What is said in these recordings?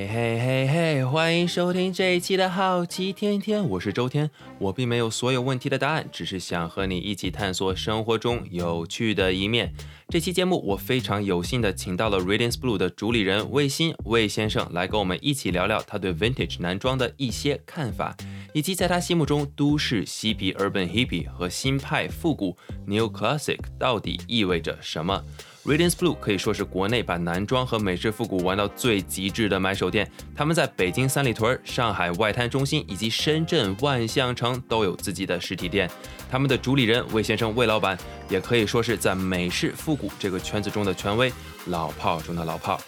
嘿嘿嘿嘿，欢迎收听这一期的好奇天天，我是周天。我并没有所有问题的答案，只是想和你一起探索生活中有趣的一面。这期节目我非常有幸的请到了 Radiance Blue 的主理人魏鑫魏先生来跟我们一起聊聊他对 Vintage 男装的一些看法，以及在他心目中都市嬉皮 Urban Hippie 和新派复古 New Classic 到底意味着什么。Radiance Blue 可以说是国内把男装和美式复古玩到最极致的买手店。他们在北京三里屯、上海外滩中心以及深圳万象城都有自己的实体店。他们的主理人魏先生魏老板也可以说是在美式复古这个圈子中的权威，老炮中的老炮。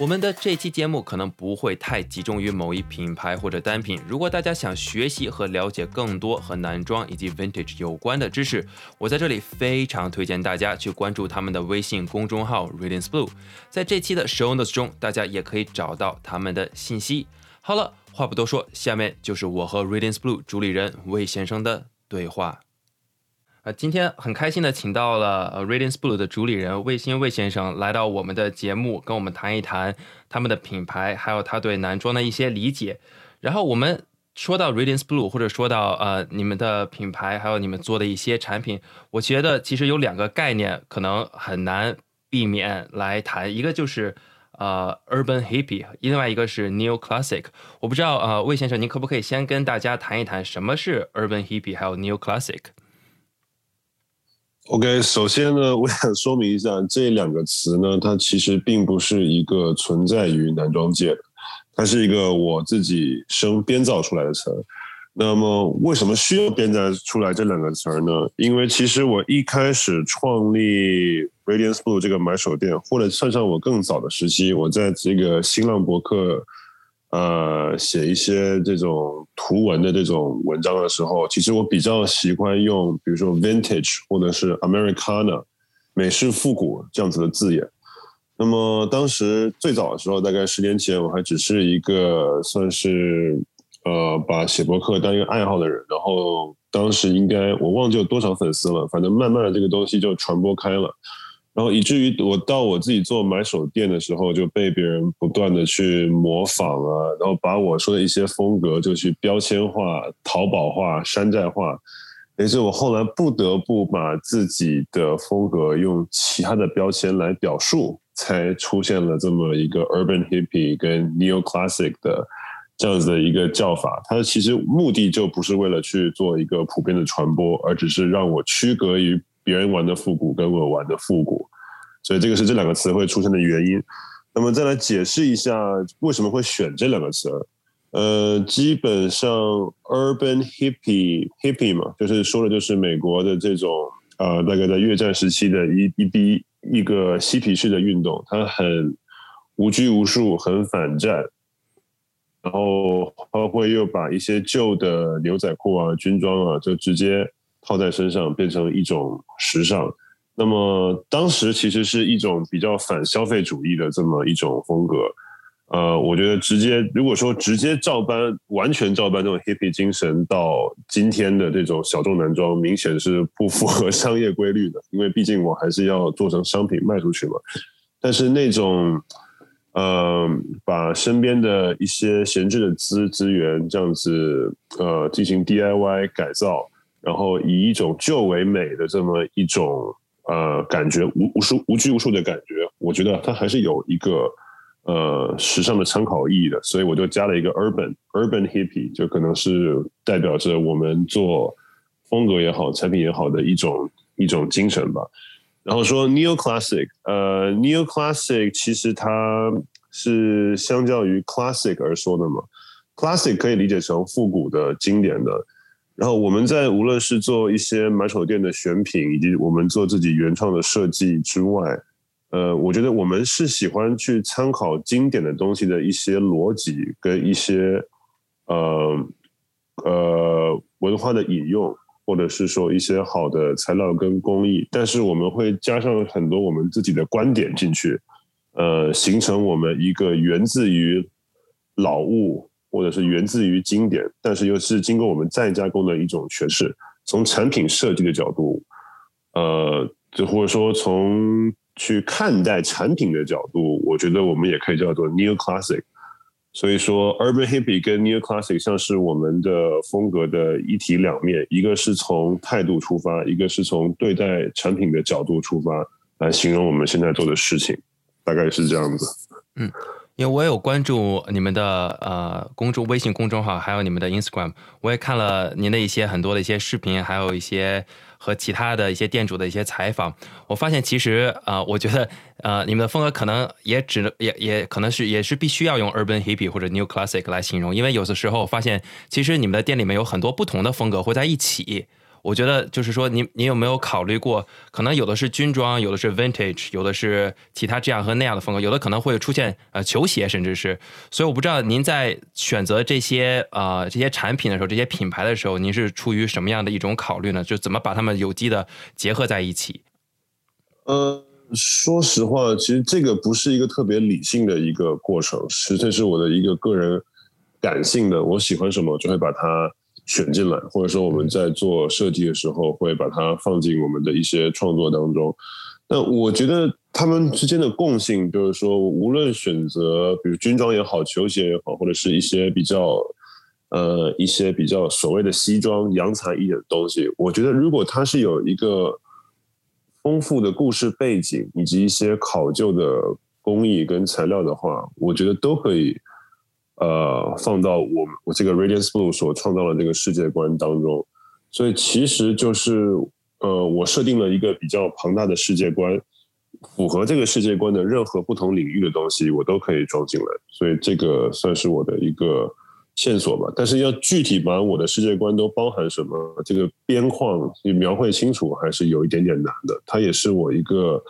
我们的这期节目可能不会太集中于某一品牌或者单品。如果大家想学习和了解更多和男装以及 vintage 有关的知识，我在这里非常推荐大家去关注他们的微信公众号 Radiance Blue。在这期的 show notes 中，大家也可以找到他们的信息。好了，话不多说，下面就是我和 Radiance Blue 主理人魏先生的对话。今天很开心的请到了呃 Radiance Blue 的主理人魏新魏先生来到我们的节目，跟我们谈一谈他们的品牌，还有他对男装的一些理解。然后我们说到 Radiance Blue，或者说到呃你们的品牌，还有你们做的一些产品，我觉得其实有两个概念可能很难避免来谈，一个就是呃 Urban Hippie，另外一个是 New Classic。我不知道呃魏先生，您可不可以先跟大家谈一谈什么是 Urban Hippie，还有 New OK，首先呢，我想说明一下，这两个词呢，它其实并不是一个存在于男装界的，它是一个我自己生编造出来的词。那么，为什么需要编造出来这两个词呢？因为其实我一开始创立 Radiance Blue 这个买手店，或者算上我更早的时期，我在这个新浪博客。呃，写一些这种图文的这种文章的时候，其实我比较喜欢用，比如说 vintage 或者是 Americana 美式复古这样子的字眼。那么当时最早的时候，大概十年前，我还只是一个算是呃把写博客当一个爱好的人。然后当时应该我忘记有多少粉丝了，反正慢慢的这个东西就传播开了。然后以至于我到我自己做买手店的时候，就被别人不断的去模仿啊，然后把我说的一些风格就去标签化、淘宝化、山寨化，也是我后来不得不把自己的风格用其他的标签来表述，才出现了这么一个 Urban Hippie 跟 Neo Classic 的这样子的一个叫法。它其实目的就不是为了去做一个普遍的传播，而只是让我区隔于。别人玩的复古跟我玩的复古，所以这个是这两个词会出现的原因。那么再来解释一下为什么会选这两个词。呃，基本上 urban hippie hippie 嘛，就是说的就是美国的这种呃，大概在越战时期的一一批一个嬉皮士的运动，它很无拘无束，很反战，然后它会又把一些旧的牛仔裤啊、军装啊，就直接。套在身上变成一种时尚，那么当时其实是一种比较反消费主义的这么一种风格。呃，我觉得直接如果说直接照搬，完全照搬这种 hippie 精神到今天的这种小众男装，明显是不符合商业规律的。因为毕竟我还是要做成商品卖出去嘛。但是那种，呃，把身边的一些闲置的资资源这样子，呃，进行 DIY 改造。然后以一种旧为美的这么一种呃感觉，无无数无拘无束的感觉，我觉得它还是有一个呃时尚的参考意义的，所以我就加了一个 urban urban hippie，就可能是代表着我们做风格也好，产品也好的一种一种精神吧。然后说 neo classic，呃 neo classic 其实它是相较于 classic 而说的嘛，classic 可以理解成复古的、经典的。然后我们在无论是做一些买手店的选品，以及我们做自己原创的设计之外，呃，我觉得我们是喜欢去参考经典的东西的一些逻辑跟一些呃呃文化的引用，或者是说一些好的材料跟工艺，但是我们会加上很多我们自己的观点进去，呃，形成我们一个源自于老物。或者是源自于经典，但是又是经过我们再加工的一种诠释。从产品设计的角度，呃，就或者说从去看待产品的角度，我觉得我们也可以叫做 new classic。所以说，Urban Hippie 跟 New Classic 像是我们的风格的一体两面，一个是从态度出发，一个是从对待产品的角度出发来形容我们现在做的事情，大概是这样子。嗯。因为我有关注你们的呃公众微信公众号，还有你们的 Instagram，我也看了您的一些很多的一些视频，还有一些和其他的一些店主的一些采访。我发现其实呃，我觉得呃，你们的风格可能也只能也也可能是也是必须要用 Urban Hippie 或者 New Classic 来形容，因为有的时候发现其实你们的店里面有很多不同的风格会在一起。我觉得就是说，你你有没有考虑过，可能有的是军装，有的是 vintage，有的是其他这样和那样的风格，有的可能会出现呃球鞋，甚至是。所以我不知道您在选择这些呃这些产品的时候，这些品牌的时候，您是出于什么样的一种考虑呢？就怎么把它们有机的结合在一起？呃，说实话，其实这个不是一个特别理性的一个过程，实际是我的一个个人感性的，我喜欢什么就会把它。选进来，或者说我们在做设计的时候会把它放进我们的一些创作当中。那我觉得他们之间的共性就是说，无论选择比如军装也好，球鞋也好，或者是一些比较呃一些比较所谓的西装洋才一点的东西，我觉得如果它是有一个丰富的故事背景以及一些考究的工艺跟材料的话，我觉得都可以。呃，放到我我这个 Radiance Blue 所创造的这个世界观当中，所以其实就是呃，我设定了一个比较庞大的世界观，符合这个世界观的任何不同领域的东西，我都可以装进来，所以这个算是我的一个线索吧。但是要具体把我的世界观都包含什么，这个边框你描绘清楚，还是有一点点难的。它也是我一个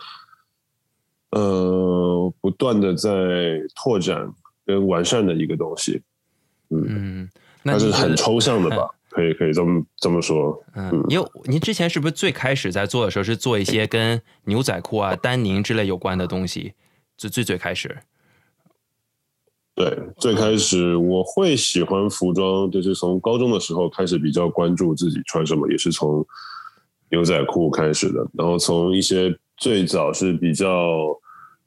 呃，不断的在拓展。跟完善的一个东西，嗯，那是很抽象的吧？可以可以这么这么说。嗯，因为您之前是不是最开始在做的时候是做一些跟牛仔裤啊、丹宁之类有关的东西？最最最开始，对，最开始我会喜欢服装，就是从高中的时候开始比较关注自己穿什么，也是从牛仔裤开始的。然后从一些最早是比较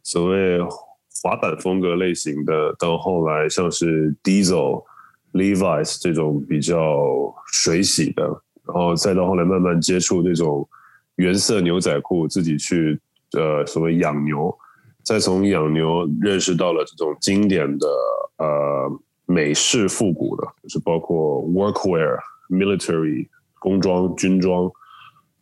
所谓。滑板风格类型的，到后来像是 Diesel、Levi's 这种比较水洗的，然后再到后来慢慢接触那种原色牛仔裤，自己去呃所谓养牛，再从养牛认识到了这种经典的呃美式复古的，就是包括 Workwear、Military 工装、军装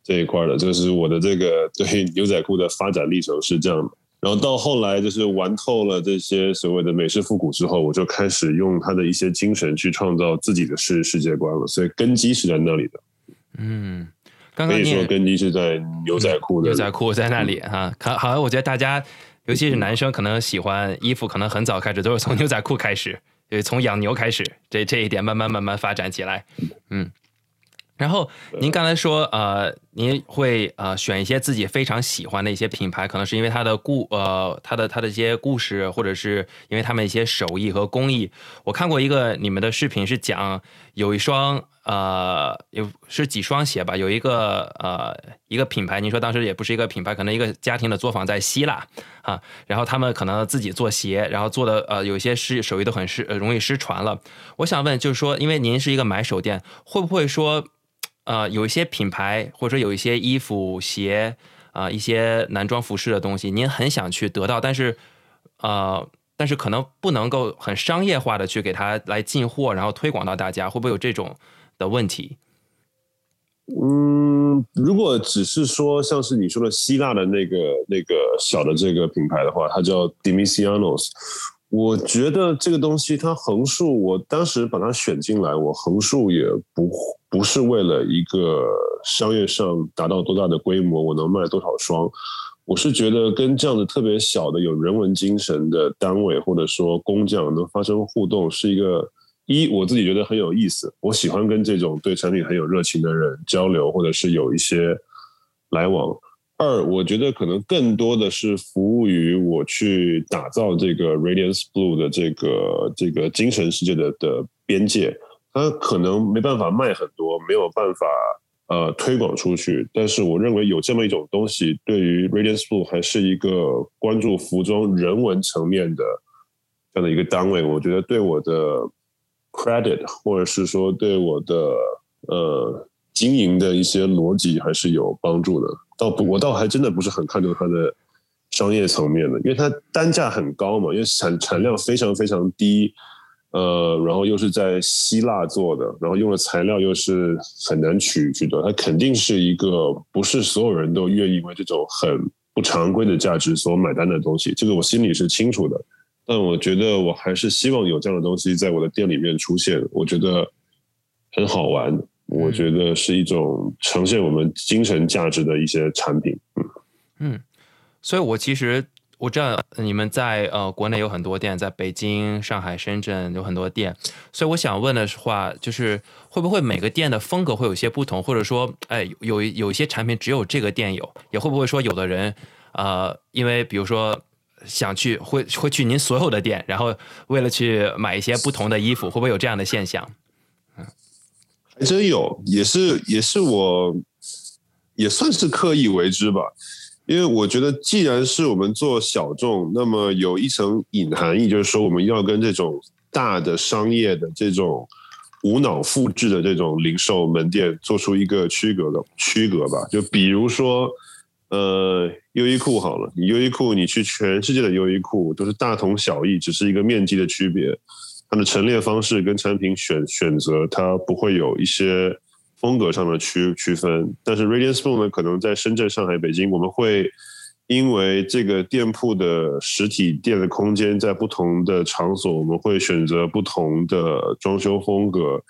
这一块的，这是我的这个对牛仔裤的发展历程是这样的。然后到后来，就是玩透了这些所谓的美式复古之后，我就开始用他的一些精神去创造自己的世世界观了。所以根基是在那里的。嗯，可以说根基是在牛仔裤的。牛仔裤在那里哈，可好像我觉得大家，尤其是男生，可能喜欢衣服，可能很早开始都是从牛仔裤开始，对，从养牛开始，这这一点慢慢慢慢发展起来。嗯。然后您刚才说，呃，您会呃选一些自己非常喜欢的一些品牌，可能是因为它的故呃它的它的一些故事，或者是因为他们一些手艺和工艺。我看过一个你们的视频，是讲有一双呃有是几双鞋吧，有一个呃一个品牌，您说当时也不是一个品牌，可能一个家庭的作坊在希腊啊，然后他们可能自己做鞋，然后做的呃有一些失手艺都很失容易失传了。我想问，就是说，因为您是一个买手店，会不会说？呃，有一些品牌或者说有一些衣服、鞋啊，一些男装服饰的东西，您很想去得到，但是呃，但是可能不能够很商业化的去给他来进货，然后推广到大家，会不会有这种的问题？嗯，如果只是说像是你说的希腊的那个那个小的这个品牌的话，它叫 Dimisianos。我觉得这个东西它横竖，我当时把它选进来，我横竖也不不是为了一个商业上达到多大的规模，我能卖多少双。我是觉得跟这样的特别小的有人文精神的单位或者说工匠能发生互动，是一个一我自己觉得很有意思。我喜欢跟这种对产品很有热情的人交流，或者是有一些来往。二，我觉得可能更多的是服务于我去打造这个 Radiance Blue 的这个这个精神世界的的边界。它可能没办法卖很多，没有办法呃推广出去。但是我认为有这么一种东西，对于 Radiance Blue 还是一个关注服装人文层面的这样的一个单位，我觉得对我的 credit 或者是说对我的呃经营的一些逻辑还是有帮助的。倒不，我倒还真的不是很看重它的商业层面的，因为它单价很高嘛，因为产产量非常非常低。呃，然后又是在希腊做的，然后用的材料又是很难取取得，它肯定是一个不是所有人都愿意为这种很不常规的价值所买单的东西，这个我心里是清楚的。但我觉得我还是希望有这样的东西在我的店里面出现，我觉得很好玩，我觉得是一种呈现我们精神价值的一些产品。嗯嗯，所以我其实。我知道你们在呃国内有很多店，在北京、上海、深圳有很多店，所以我想问的话，就是会不会每个店的风格会有些不同，或者说，哎，有有一些产品只有这个店有，也会不会说有的人，呃，因为比如说想去会会去您所有的店，然后为了去买一些不同的衣服，会不会有这样的现象？还真有，也是也是我也算是刻意为之吧。因为我觉得，既然是我们做小众，那么有一层隐含义，就是说我们要跟这种大的商业的这种无脑复制的这种零售门店做出一个区隔的区隔吧。就比如说，呃，优衣库好了，你优衣库，你去全世界的优衣库都是大同小异，只是一个面积的区别，它的陈列方式跟产品选选择，它不会有一些。风格上的区区分，但是 Radiant Spoon 呢，可能在深圳、上海、北京，我们会因为这个店铺的实体店的空间在不同的场所，我们会选择不同的装修风格，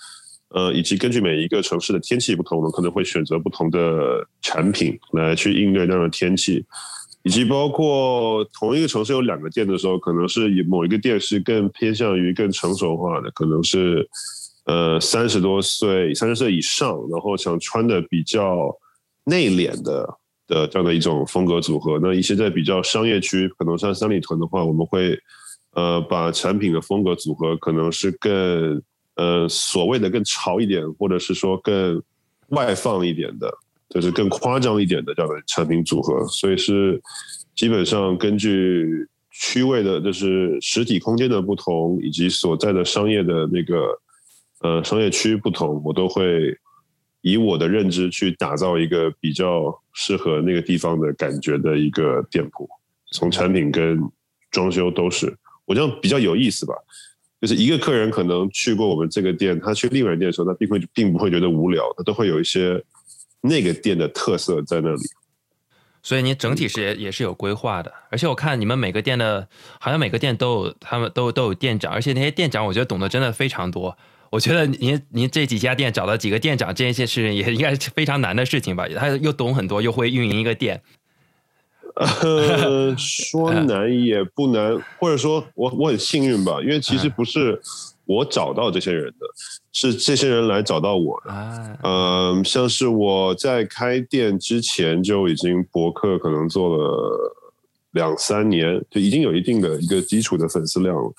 呃，以及根据每一个城市的天气不同，我们可能会选择不同的产品来去应对那样的天气，以及包括同一个城市有两个店的时候，可能是以某一个店是更偏向于更成熟化的，可能是。呃，三十多岁、三十岁以上，然后想穿的比较内敛的的这样的一种风格组合。那一些在比较商业区，可能像三里屯的话，我们会呃把产品的风格组合可能是更呃所谓的更潮一点，或者是说更外放一点的，就是更夸张一点的这样的产品组合。所以是基本上根据区位的，就是实体空间的不同，以及所在的商业的那个。呃，商业区不同，我都会以我的认知去打造一个比较适合那个地方的感觉的一个店铺，从产品跟装修都是。我这样比较有意思吧，就是一个客人可能去过我们这个店，他去另外店的时候，他并会并不会觉得无聊，他都会有一些那个店的特色在那里。所以你整体是也也是有规划的，而且我看你们每个店的，好像每个店都有他们都都有店长，而且那些店长我觉得懂得真的非常多。我觉得您您这几家店找到几个店长这件事情也应该是非常难的事情吧？他又懂很多，又会运营一个店。呃，说 难也不难，或者说我我很幸运吧，因为其实不是我找到这些人的，是这些人来找到我的。嗯，像是我在开店之前就已经博客可能做了两三年，就已经有一定的一个基础的粉丝量了。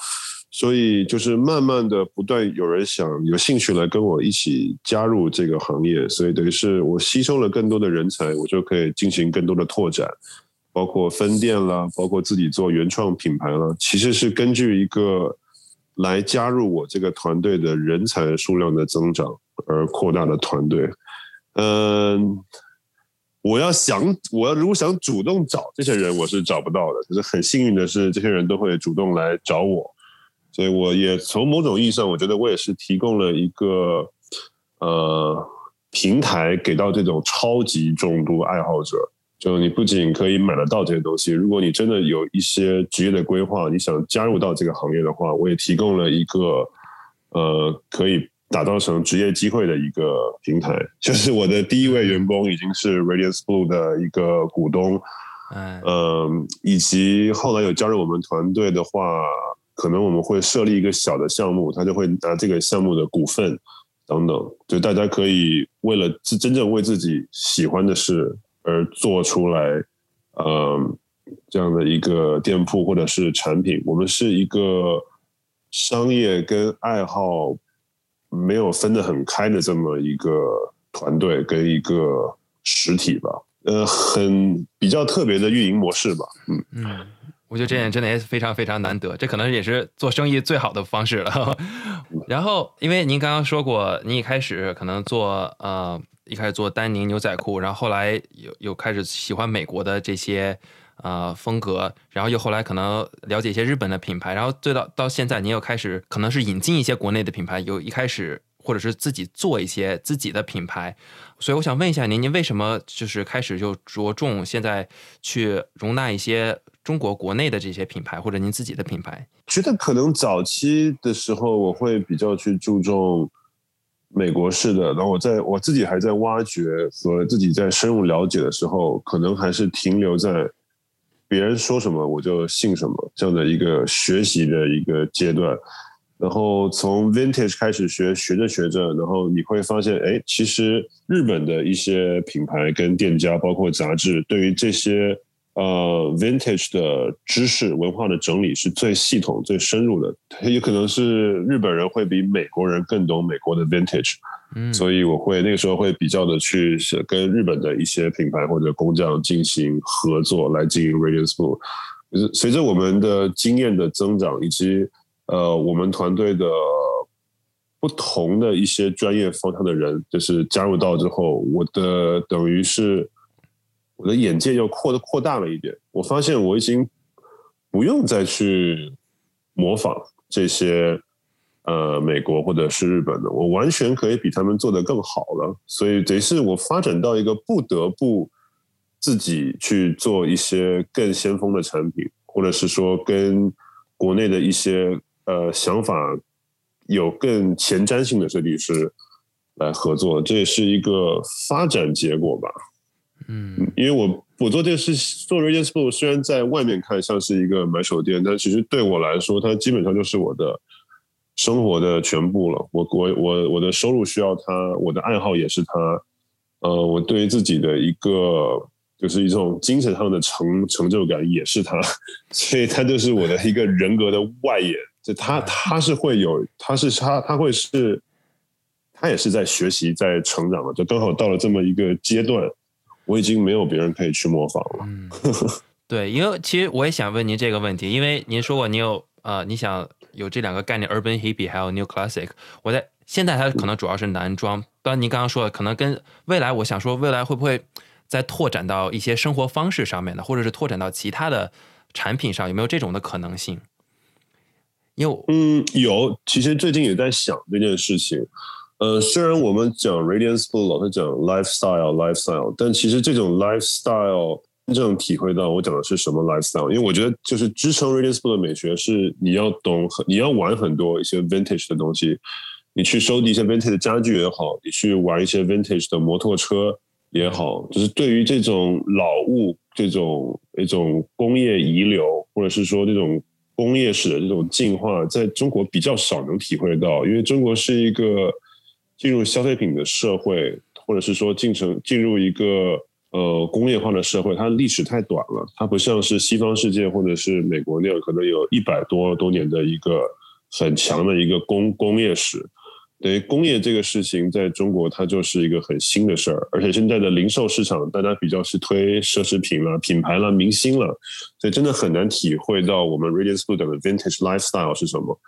所以就是慢慢的不断有人想有兴趣来跟我一起加入这个行业，所以等于是我吸收了更多的人才，我就可以进行更多的拓展，包括分店啦，包括自己做原创品牌啦。其实是根据一个来加入我这个团队的人才数量的增长而扩大的团队。嗯，我要想我要如果想主动找这些人，我是找不到的。可是很幸运的是，这些人都会主动来找我。所以我也从某种意义上，我觉得我也是提供了一个呃平台给到这种超级重度爱好者。就你不仅可以买得到这些东西，如果你真的有一些职业的规划，你想加入到这个行业的话，我也提供了一个呃可以打造成职业机会的一个平台。就是我的第一位员工已经是 Radiance Blue 的一个股东，嗯，以及后来有加入我们团队的话。可能我们会设立一个小的项目，他就会拿这个项目的股份等等，就大家可以为了自真正为自己喜欢的事而做出来，嗯，这样的一个店铺或者是产品。我们是一个商业跟爱好没有分得很开的这么一个团队跟一个实体吧，呃，很比较特别的运营模式吧，嗯嗯。我觉得这点真的也是非常非常难得，这可能也是做生意最好的方式了。然后，因为您刚刚说过，您一开始可能做呃，一开始做丹宁牛仔裤，然后后来又又开始喜欢美国的这些呃风格，然后又后来可能了解一些日本的品牌，然后最到到现在，您又开始可能是引进一些国内的品牌，有一开始或者是自己做一些自己的品牌。所以我想问一下您，您为什么就是开始就着重现在去容纳一些？中国国内的这些品牌，或者您自己的品牌，觉得可能早期的时候，我会比较去注重美国式的。然后我在我自己还在挖掘和自己在深入了解的时候，可能还是停留在别人说什么我就信什么这样的一个学习的一个阶段。然后从 vintage 开始学，学着学着，然后你会发现，哎，其实日本的一些品牌跟店家，包括杂志，对于这些。呃，vintage 的知识文化的整理是最系统、最深入的。也可能是日本人会比美国人更懂美国的 vintage，嗯，所以我会那个时候会比较的去跟日本的一些品牌或者工匠进行合作，来经营 Radiant School。就是随着我们的经验的增长，以及呃我们团队的不同的一些专业方向的人，就是加入到之后，我的等于是。我的眼界又扩的扩大了一点，我发现我已经不用再去模仿这些呃美国或者是日本的，我完全可以比他们做的更好了。所以得是我发展到一个不得不自己去做一些更先锋的产品，或者是说跟国内的一些呃想法有更前瞻性的设计师来合作，这也是一个发展结果吧。嗯，因为我我做这个事做 Radiance School，虽然在外面看像是一个买手店，但其实对我来说，它基本上就是我的生活的全部了。我我我我的收入需要它，我的爱好也是它。呃，我对于自己的一个就是一种精神上的成成就感也是它，所以它就是我的一个人格的外延。就它它是会有，它是它它会是，它也是在学习在成长的，就刚好到了这么一个阶段。我已经没有别人可以去模仿了。嗯，对，因为其实我也想问您这个问题，因为您说过你有呃，你想有这两个概念，urban hippie 还有 new classic。我在现在它可能主要是男装，当然您刚刚说的可能跟未来，我想说未来会不会再拓展到一些生活方式上面的，或者是拓展到其他的产品上，有没有这种的可能性？因为嗯，有，其实最近也在想这件事情。呃，虽然我们讲 Radiance Blue 老是讲 lifestyle lifestyle，但其实这种 lifestyle 真正体会到我讲的是什么 lifestyle，因为我觉得就是支撑 Radiance Blue 的美学是你要懂很，你要玩很多一些 vintage 的东西，你去收集一些 vintage 的家具也好，你去玩一些 vintage 的摩托车也好，就是对于这种老物这种一种工业遗留，或者是说这种工业史的这种进化，在中国比较少能体会到，因为中国是一个。进入消费品的社会，或者是说进程进入一个呃工业化的社会，它历史太短了，它不像是西方世界或者是美国那样，可能有一百多多年的一个很强的一个工工业史。等于工业这个事情在中国，它就是一个很新的事儿，而且现在的零售市场，大家比较是推奢侈品了、品牌了、明星了，所以真的很难体会到我们 Radiance Food 的 Vintage Lifestyle 是什么。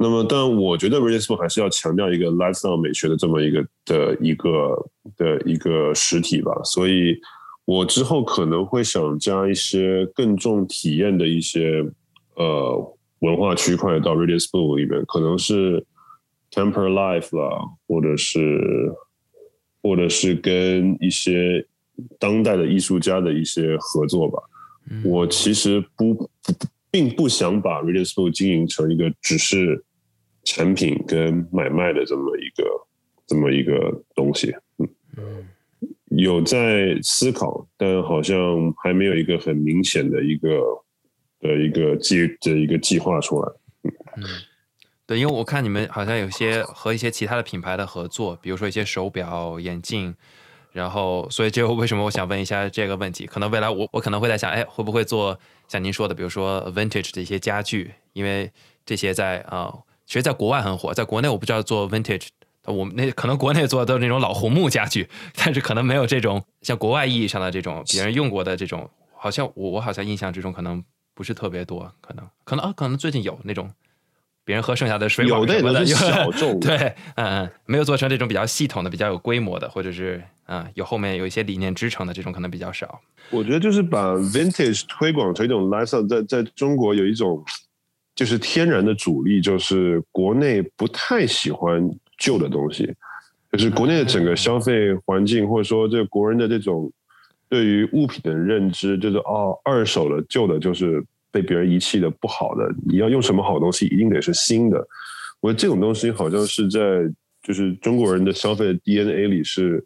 那么，但我觉得 r i a s 还是要强调一个 lifestyle 美学的这么一个的一个的一个实体吧。所以，我之后可能会想加一些更重体验的一些呃文化区块到 r i a s 里面，可能是 temper life 啦，或者是或者是跟一些当代的艺术家的一些合作吧。我其实不不并不想把 r a d i s 经营成一个只是。产品跟买卖的这么一个这么一个东西，嗯，有在思考，但好像还没有一个很明显的一个的一个计的一个计划出来，嗯，对，因为我看你们好像有些和一些其他的品牌的合作，比如说一些手表、眼镜，然后，所以这为什么我想问一下这个问题？可能未来我我可能会在想，哎，会不会做像您说的，比如说 vintage 的一些家具，因为这些在啊。其实，在国外很火，在国内我不知道做 vintage，我们那可能国内做的都是那种老红木家具，但是可能没有这种像国外意义上的这种别人用过的这种，好像我我好像印象之中可能不是特别多，可能可能啊，可能最近有那种别人喝剩下的水有什么的，小众 对，嗯嗯，没有做成这种比较系统的、比较有规模的，或者是啊有后面有一些理念支撑的这种，可能比较少。我觉得就是把 vintage 推广成一种 lifestyle，在在中国有一种就是天然的阻力，就是国内不太喜欢旧的东西。就是国内的整个消费环境，或者说这国人的这种对于物品的认知，就是哦，二手的、旧的，就是被别人遗弃的、不好的。你要用什么好东西，一定得是新的。我觉得这种东西好像是在就是中国人的消费 DNA 里是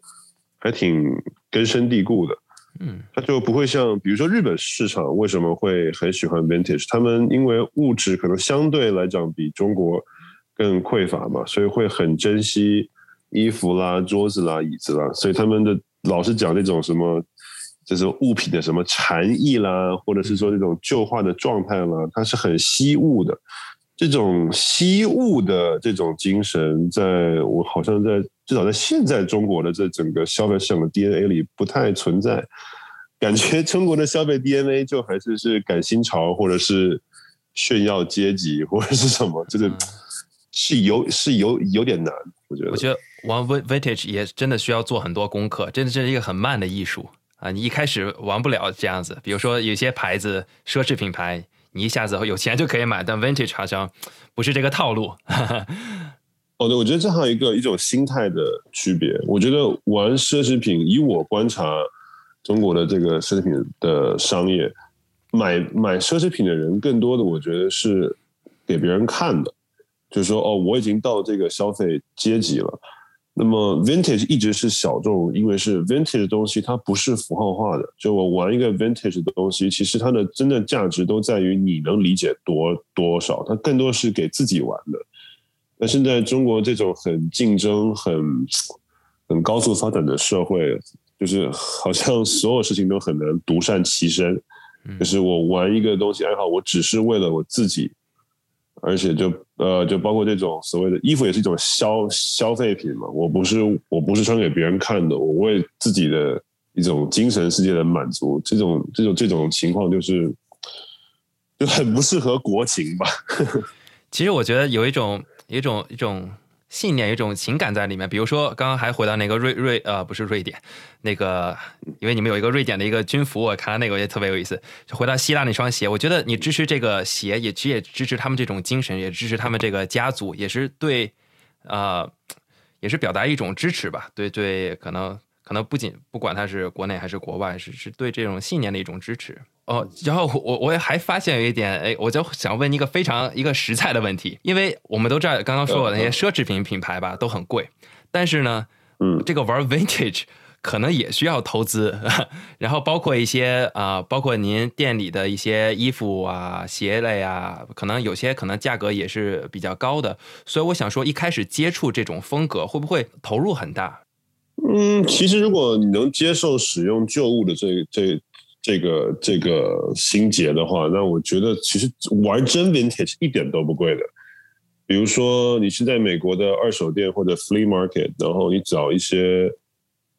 还挺根深蒂固的。嗯，他就不会像比如说日本市场为什么会很喜欢 vintage？他们因为物质可能相对来讲比中国更匮乏嘛，所以会很珍惜。衣服啦、桌子啦、椅子啦，所以他们的老是讲那种什么，就是物品的什么禅意啦，或者是说那种旧化的状态啦，它是很惜物的。这种惜物的这种精神，在我好像在至少在现在中国的这整个消费市场的 DNA 里不太存在。感觉中国的消费 DNA 就还是是赶新潮，或者是炫耀阶级，或者是什么，就是是有是有有点难。我觉得，我觉得。玩 vintage 也真的需要做很多功课，真的这是一个很慢的艺术啊！你一开始玩不了这样子，比如说有些牌子奢侈品牌，你一下子有钱就可以买，但 vintage 好像不是这个套路。哦，对，我觉得这还有一个一种心态的区别。我觉得玩奢侈品，以我观察中国的这个奢侈品的商业，买买奢侈品的人更多的，我觉得是给别人看的，就是说，哦，我已经到这个消费阶级了。那么，vintage 一直是小众，因为是 vintage 的东西，它不是符号化的。就我玩一个 vintage 的东西，其实它的真正价值都在于你能理解多多少，它更多是给自己玩的。那现在中国这种很竞争、很很高速发展的社会，就是好像所有事情都很难独善其身。就是我玩一个东西爱好，我只是为了我自己。而且就呃，就包括这种所谓的衣服，也是一种消消费品嘛。我不是我不是穿给别人看的，我为自己的一种精神世界的满足。这种这种这种情况，就是就很不适合国情吧。其实我觉得有一种一种一种。信念一种情感在里面，比如说刚刚还回到那个瑞瑞呃不是瑞典，那个因为你们有一个瑞典的一个军服，我看了那个也特别有意思。就回到希腊那双鞋，我觉得你支持这个鞋，也其实也支持他们这种精神，也支持他们这个家族，也是对，啊，也是表达一种支持吧。对对，可能可能不仅不管他是国内还是国外，是是对这种信念的一种支持。哦，然后我我也还发现有一点，哎，我就想问一个非常一个实在的问题，因为我们都知道刚刚说的那些奢侈品品牌吧，都很贵，但是呢，嗯，这个玩 vintage 可能也需要投资，然后包括一些啊，包括您店里的一些衣服啊、鞋类啊，可能有些可能价格也是比较高的，所以我想说，一开始接触这种风格会不会投入很大？嗯，其实如果你能接受使用旧物的这这。这个这个心结的话，那我觉得其实玩真 vintage 一点都不贵的。比如说，你是在美国的二手店或者 flea market，然后你找一些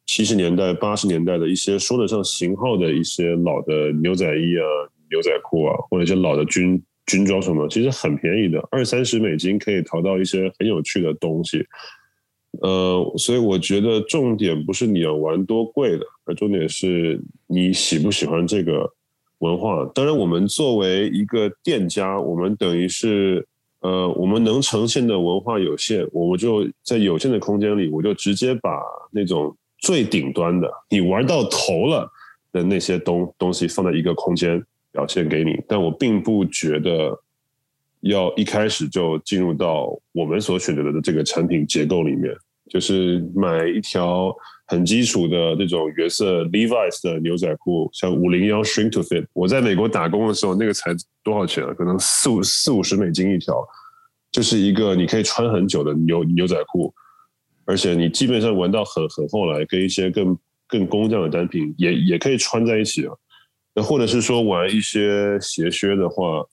七十年代、八十年代的一些说得上型号的一些老的牛仔衣啊、牛仔裤啊，或者一些老的军军装什么，其实很便宜的，二三十美金可以淘到一些很有趣的东西。呃，所以我觉得重点不是你要玩多贵的，而重点是你喜不喜欢这个文化。当然，我们作为一个店家，我们等于是呃，我们能呈现的文化有限，我们就在有限的空间里，我就直接把那种最顶端的你玩到头了的那些东东西放在一个空间表现给你。但我并不觉得要一开始就进入到我们所选择的这个产品结构里面。就是买一条很基础的那种原色 Levi's 的牛仔裤，像五零幺 Shrink to Fit。我在美国打工的时候，那个才多少钱啊？可能四五四五十美金一条，就是一个你可以穿很久的牛牛仔裤，而且你基本上闻到很很后来，跟一些更更工匠的单品也也可以穿在一起啊。那或者是说玩一些鞋靴的话，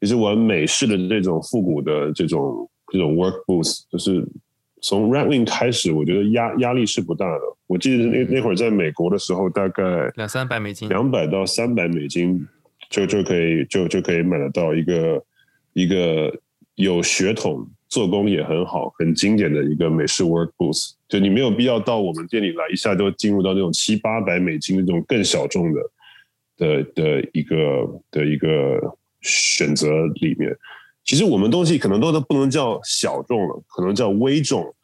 其实玩美式的这种复古的这种这种 Work Boots，就是。从 Red Wing 开始，我觉得压压力是不大的。我记得那那会儿在美国的时候，大概两三百美金，两百到三百美金就就可以就就可以买得到一个一个有血统、做工也很好、很经典的一个美式 work boots。就你没有必要到我们店里来，一下就进入到那种七八百美金那种更小众的的的一个的一个选择里面。其实我们东西可能都都不能叫小众了，可能叫微众。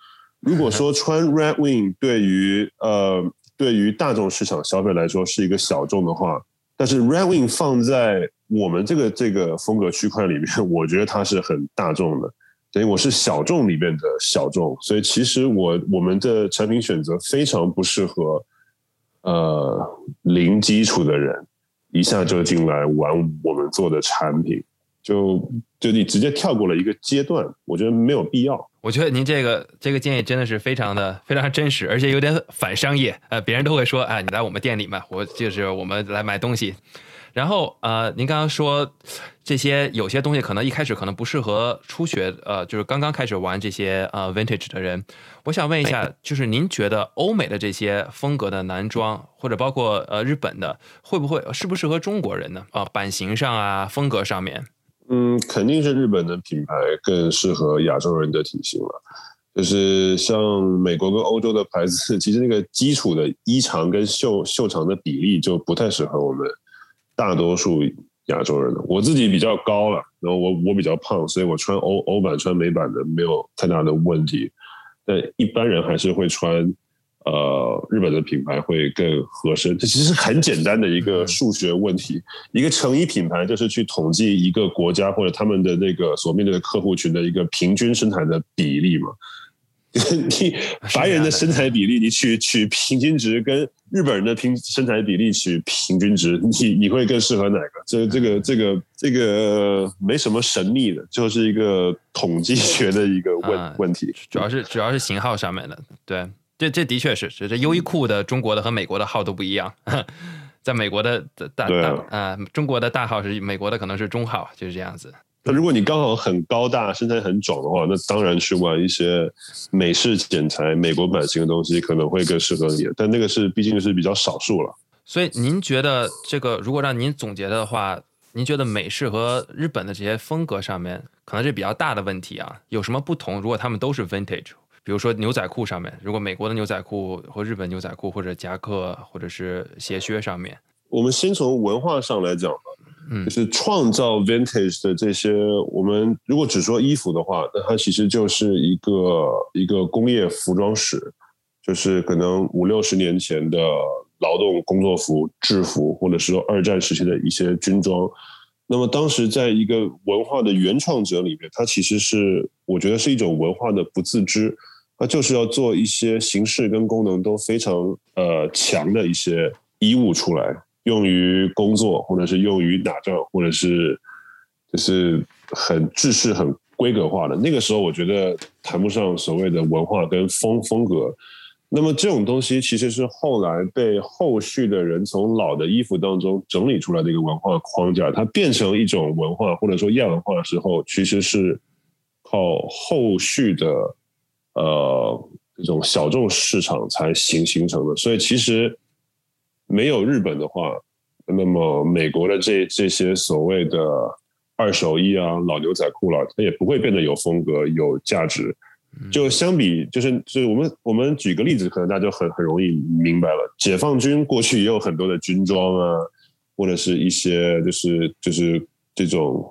如果说穿 Red Wing 对于呃对于大众市场消费来说是一个小众的话，但是 Red Wing 放在我们这个这个风格区块里面，我觉得它是很大众的，等于我是小众里面的小众，所以其实我我们的产品选择非常不适合呃零基础的人一下就进来玩我们做的产品。就就你直接跳过了一个阶段，我觉得没有必要。我觉得您这个这个建议真的是非常的非常真实，而且有点反商业。呃，别人都会说，哎，你来我们店里嘛，我就是我们来买东西。然后呃，您刚刚说这些有些东西可能一开始可能不适合初学，呃，就是刚刚开始玩这些呃 vintage 的人。我想问一下，就是您觉得欧美的这些风格的男装，或者包括呃日本的，会不会适不适合中国人呢？啊，版型上啊，风格上面。嗯，肯定是日本的品牌更适合亚洲人的体型了。就是像美国跟欧洲的牌子，其实那个基础的衣长跟袖袖长的比例就不太适合我们大多数亚洲人的。我自己比较高了，然后我我比较胖，所以我穿欧欧版穿美版的没有太大的问题。但一般人还是会穿。呃，日本的品牌会更合身。这其实很简单的一个数学问题。一个成衣品牌就是去统计一个国家或者他们的那个所面对的客户群的一个平均身材的比例嘛。你白人的身材比例，你取取平均值，跟日本人的平身材比例取平均值，你你会更适合哪个？这这个这个这个没什么神秘的，就是一个统计学的一个问问题。主要是主要是型号上面的，对。这这的确是，这优衣库的中国的和美国的号都不一样，在美国的大大啊，中国的大号是美国的可能是中号，就是这样子。那如果你刚好很高大，身材很壮的话，那当然去玩一些美式剪裁、美国版型的东西可能会更适合你，但那个是毕竟是比较少数了。所以您觉得这个如果让您总结的话，您觉得美式和日本的这些风格上面可能是比较大的问题啊？有什么不同？如果他们都是 vintage？比如说牛仔裤上面，如果美国的牛仔裤或日本牛仔裤或者夹克或者是鞋靴上面，我们先从文化上来讲吧，嗯，就是创造 vintage 的这些，我们如果只说衣服的话，那它其实就是一个一个工业服装史，就是可能五六十年前的劳动工作服、制服，或者是说二战时期的一些军装。那么当时在一个文化的原创者里面，它其实是我觉得是一种文化的不自知。它就是要做一些形式跟功能都非常呃强的一些衣物出来，用于工作，或者是用于打仗，或者是就是很制式、很规格化的。那个时候，我觉得谈不上所谓的文化跟风风格。那么这种东西其实是后来被后续的人从老的衣服当中整理出来的一个文化框架，它变成一种文化或者说亚文化的时候，其实是靠后续的。呃，这种小众市场才形形成的，所以其实没有日本的话，那么美国的这这些所谓的二手衣啊、老牛仔裤了，它也不会变得有风格、有价值。就相比，就是就是我们我们举个例子，可能大家就很很容易明白了。解放军过去也有很多的军装啊，或者是一些就是就是这种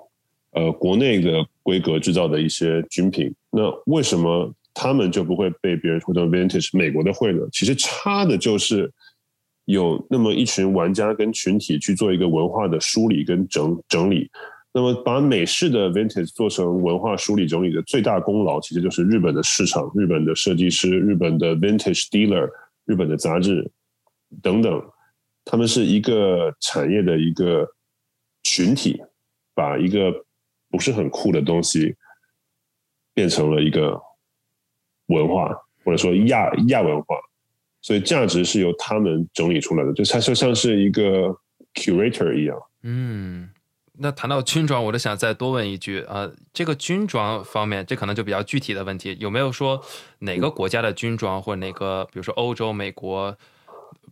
呃国内的规格制造的一些军品，那为什么？他们就不会被别人说成 vintage，美国的会呢？其实差的就是有那么一群玩家跟群体去做一个文化的梳理跟整整理。那么把美式的 vintage 做成文化梳理整理的最大功劳，其实就是日本的市场、日本的设计师、日本的 vintage dealer、日本的杂志等等，他们是一个产业的一个群体，把一个不是很酷的东西变成了一个。文化或者说亚亚文化，所以价值是由他们整理出来的，就它就像是一个 curator 一样。嗯，那谈到军装，我就想再多问一句啊，这个军装方面，这可能就比较具体的问题，有没有说哪个国家的军装或者哪个，比如说欧洲、美国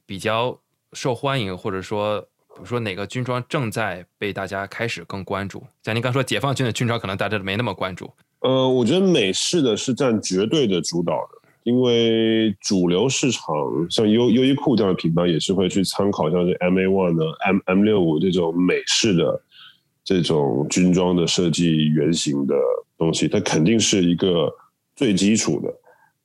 比较受欢迎，或者说比如说哪个军装正在被大家开始更关注？像您刚说解放军的军装，可能大家没那么关注。呃，我觉得美式的是占绝对的主导的，因为主流市场像优优衣库这样的品牌也是会去参考像是 M A One 的 M M 六五这种美式的这种军装的设计原型的东西，它肯定是一个最基础的。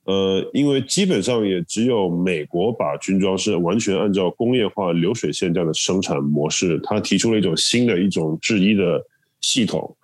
呃，因为基本上也只有美国把军装是完全按照工业化流水线这样的生产模式，它提出了一种新的一种制衣的系统。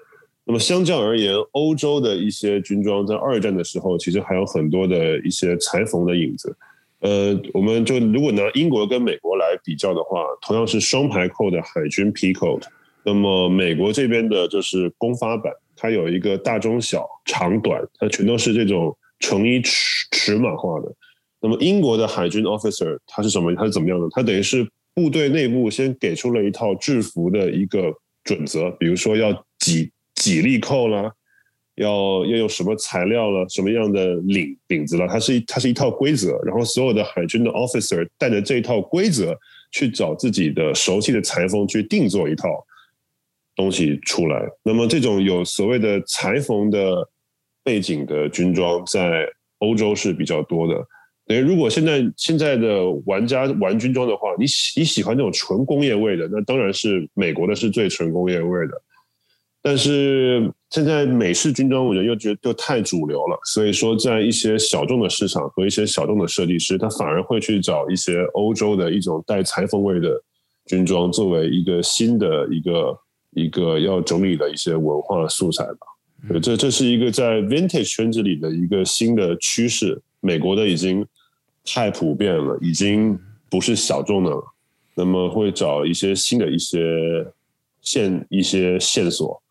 那么相较而言，欧洲的一些军装在二战的时候，其实还有很多的一些裁缝的影子。呃，我们就如果拿英国跟美国来比较的话，同样是双排扣的海军皮扣，那么美国这边的就是公发版，它有一个大中小长短，它全都是这种。成衣尺尺码化的，那么英国的海军 officer 它是什么？它是怎么样的？它等于是部队内部先给出了一套制服的一个准则，比如说要几几粒扣啦，要要用什么材料了，什么样的领领子了，它是一它是一套规则，然后所有的海军的 officer 带着这一套规则去找自己的熟悉的裁缝去定做一套东西出来。那么这种有所谓的裁缝的。背景的军装在欧洲是比较多的。等于如果现在现在的玩家玩军装的话，你喜你喜欢那种纯工业味的，那当然是美国的是最纯工业味的。但是现在美式军装，我觉得又觉得就太主流了。所以说，在一些小众的市场和一些小众的设计师，他反而会去找一些欧洲的一种带裁缝味的军装，作为一个新的一个一个要整理的一些文化素材吧。对，这这是一个在 vintage 圈子里的一个新的趋势。美国的已经太普遍了，已经不是小众的了。那么会找一些新的一些线一些线索。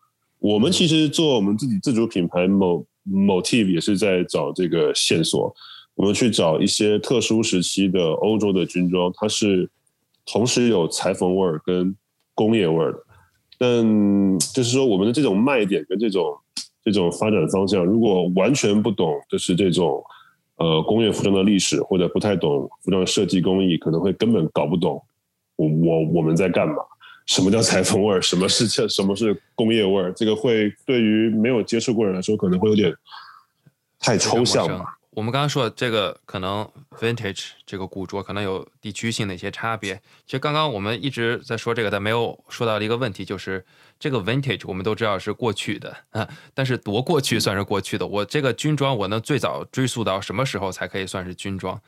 我们其实做我们自己自主品牌某 motive 也是在找这个线索。我们去找一些特殊时期的欧洲的军装，它是同时有裁缝味儿跟工业味儿的。但就是说，我们的这种卖点跟这种。这种发展方向，如果完全不懂，就是这种呃工业服装的历史，或者不太懂服装设计工艺，可能会根本搞不懂我我我们在干嘛？什么叫裁缝味儿？什么是什么是工业味儿？这个会对于没有接触过人来说，可能会有点太抽象吧。我们刚刚说这个可能 vintage 这个古着可能有地区性的一些差别。其实刚刚我们一直在说这个，但没有说到的一个问题就是，这个 vintage 我们都知道是过去的啊，但是多过去算是过去的？我这个军装我能最早追溯到什么时候才可以算是军装？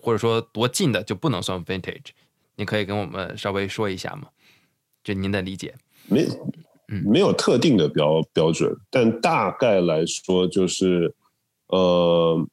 或者说多近的就不能算 vintage？你可以跟我们稍微说一下吗？就您的理解？没，嗯，没有特定的标标准，但大概来说就是呃。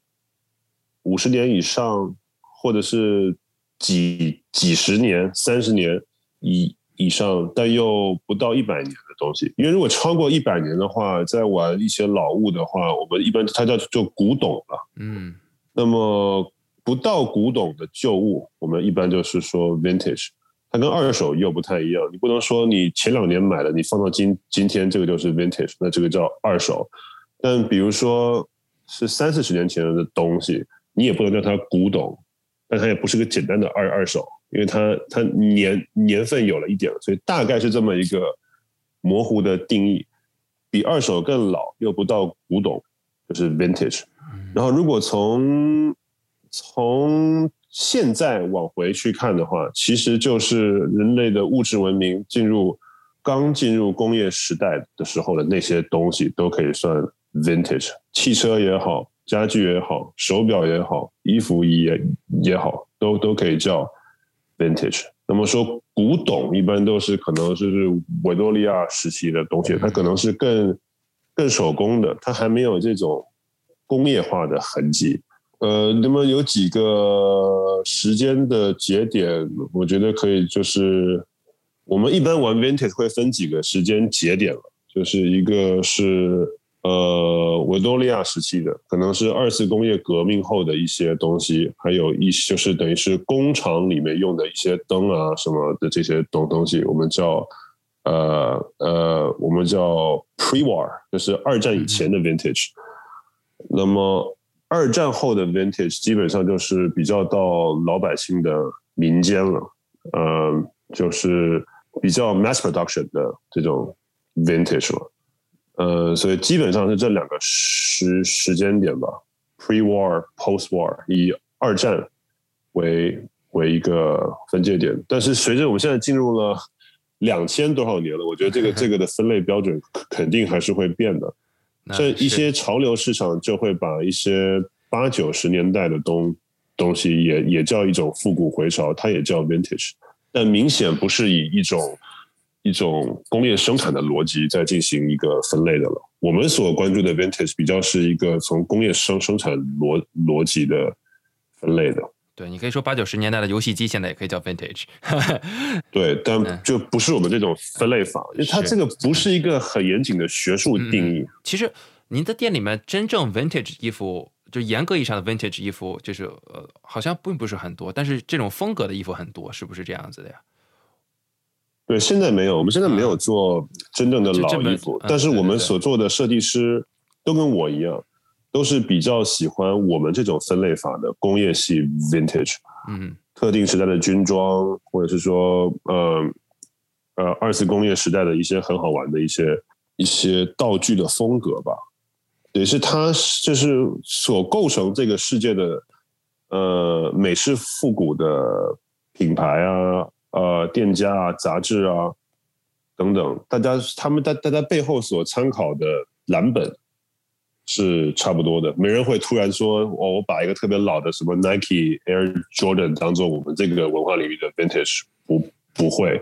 五十年以上，或者是几几十年、三十年以以上，但又不到一百年的东西。因为如果超过一百年的话，在玩一些老物的话，我们一般它叫就古董了。嗯，那么不到古董的旧物，我们一般就是说 vintage。它跟二手又不太一样，你不能说你前两年买的，你放到今今天这个就是 vintage，那这个叫二手。但比如说是三四十年前的东西。你也不能叫它古董，但它也不是个简单的二二手，因为它它年年份有了一点，所以大概是这么一个模糊的定义，比二手更老又不到古董，就是 vintage。然后如果从从现在往回去看的话，其实就是人类的物质文明进入刚进入工业时代的时候的那些东西都可以算 vintage，汽车也好。家具也好，手表也好，衣服也也好，都都可以叫 vintage。那么说古董，一般都是可能就是维多利亚时期的东西，它可能是更更手工的，它还没有这种工业化的痕迹。呃，那么有几个时间的节点，我觉得可以，就是我们一般玩 vintage 会分几个时间节点了，就是一个是。呃，维多利亚时期的可能是二次工业革命后的一些东西，还有一些就是等于是工厂里面用的一些灯啊什么的这些东东西，我们叫呃呃，我们叫 pre-war，就是二战以前的 vintage。那么二战后的 vintage 基本上就是比较到老百姓的民间了，呃，就是比较 mass production 的这种 vintage 了。呃，所以基本上是这两个时时间点吧，pre-war、post-war，以二战为为一个分界点。但是随着我们现在进入了两千多少年了，我觉得这个 这个的分类标准肯定还是会变的。这一些潮流市场就会把一些八九十年代的东东西也也叫一种复古回潮，它也叫 vintage，但明显不是以一种。一种工业生产的逻辑在进行一个分类的了。我们所关注的 vintage 比较是一个从工业生生产逻逻辑的分类的。对你可以说八九十年代的游戏机现在也可以叫 vintage。对，但就不是我们这种分类法，因为它这个不是一个很严谨的学术定义。其实您的店里面真正 vintage 衣服，就严格意义上的 vintage 衣服，就是呃，好像并不是很多，但是这种风格的衣服很多，是不是这样子的呀？对，现在没有，我们现在没有做真正的老衣服，但是我们所做的设计师都跟我一样，都是比较喜欢我们这种分类法的工业系 vintage，嗯，特定时代的军装，或者是说，呃，呃，二次工业时代的一些很好玩的一些一些道具的风格吧，也是它就是所构成这个世界的，呃，美式复古的品牌啊。呃，店家啊，杂志啊，等等，大家他们在大家背后所参考的蓝本是差不多的，没人会突然说，我，我把一个特别老的什么 Nike Air Jordan 当做我们这个文化领域的 Vintage，不不会，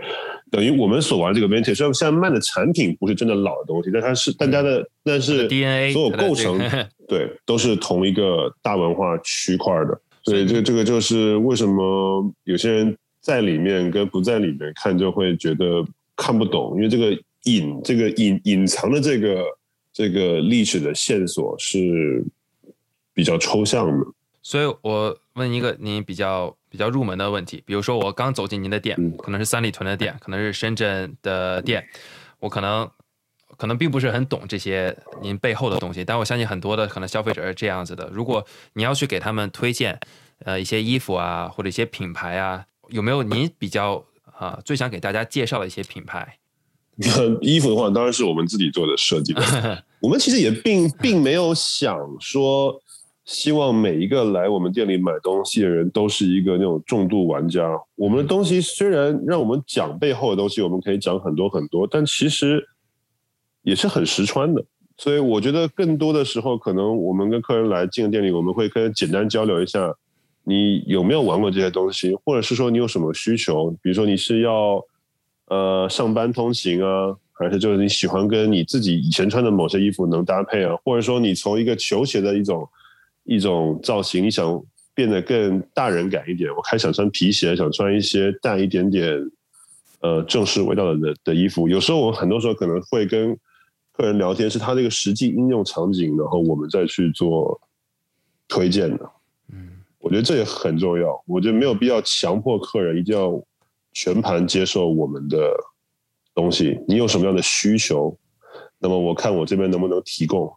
等于我们所玩这个 Vintage，虽然现在卖的产品不是真的老的东西，但它是大家的，但是 DNA 所有构成 对都是同一个大文化区块的，所以这个这个就是为什么有些人。在里面跟不在里面看就会觉得看不懂，因为这个隐这个隐隐藏的这个这个历史的线索是比较抽象的。所以我问一个您比较比较入门的问题，比如说我刚走进您的店，可能是三里屯的店，可能是深圳的店，我可能可能并不是很懂这些您背后的东西，但我相信很多的可能消费者是这样子的。如果你要去给他们推荐呃一些衣服啊或者一些品牌啊。有没有您比较啊最想给大家介绍的一些品牌？衣服的话，当然是我们自己做的设计。我们其实也并并没有想说，希望每一个来我们店里买东西的人都是一个那种重度玩家。我们的东西虽然让我们讲背后的东西，我们可以讲很多很多，但其实也是很实穿的。所以我觉得更多的时候，可能我们跟客人来进店里，我们会跟简单交流一下。你有没有玩过这些东西，或者是说你有什么需求？比如说你是要呃上班通勤啊，还是就是你喜欢跟你自己以前穿的某些衣服能搭配啊？或者说你从一个球鞋的一种一种造型，你想变得更大人感一点，我开始想穿皮鞋，想穿一些带一点点呃正式味道的的衣服。有时候我很多时候可能会跟客人聊天，是他这个实际应用场景，然后我们再去做推荐的。嗯我觉得这也很重要。我觉得没有必要强迫客人一定要全盘接受我们的东西。你有什么样的需求，那么我看我这边能不能提供。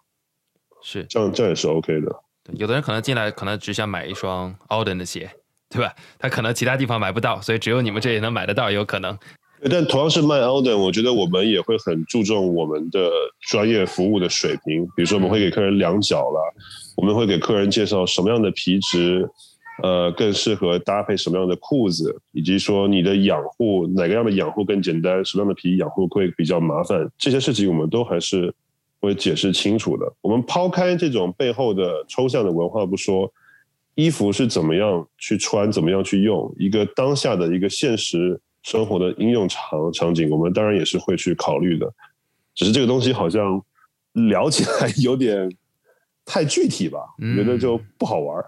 是这样，这样也是 OK 的。有的人可能进来，可能只想买一双 Alden 的鞋，对吧？他可能其他地方买不到，所以只有你们这里能买得到，有可能。但同样是卖 Alden，我觉得我们也会很注重我们的专业服务的水平。比如说，我们会给客人量脚了。我们会给客人介绍什么样的皮质，呃，更适合搭配什么样的裤子，以及说你的养护哪个样的养护更简单，什么样的皮养护会比较麻烦，这些事情我们都还是会解释清楚的。我们抛开这种背后的抽象的文化不说，衣服是怎么样去穿，怎么样去用，一个当下的一个现实生活的应用场场景，我们当然也是会去考虑的。只是这个东西好像聊起来有点。太具体吧，觉得就不好玩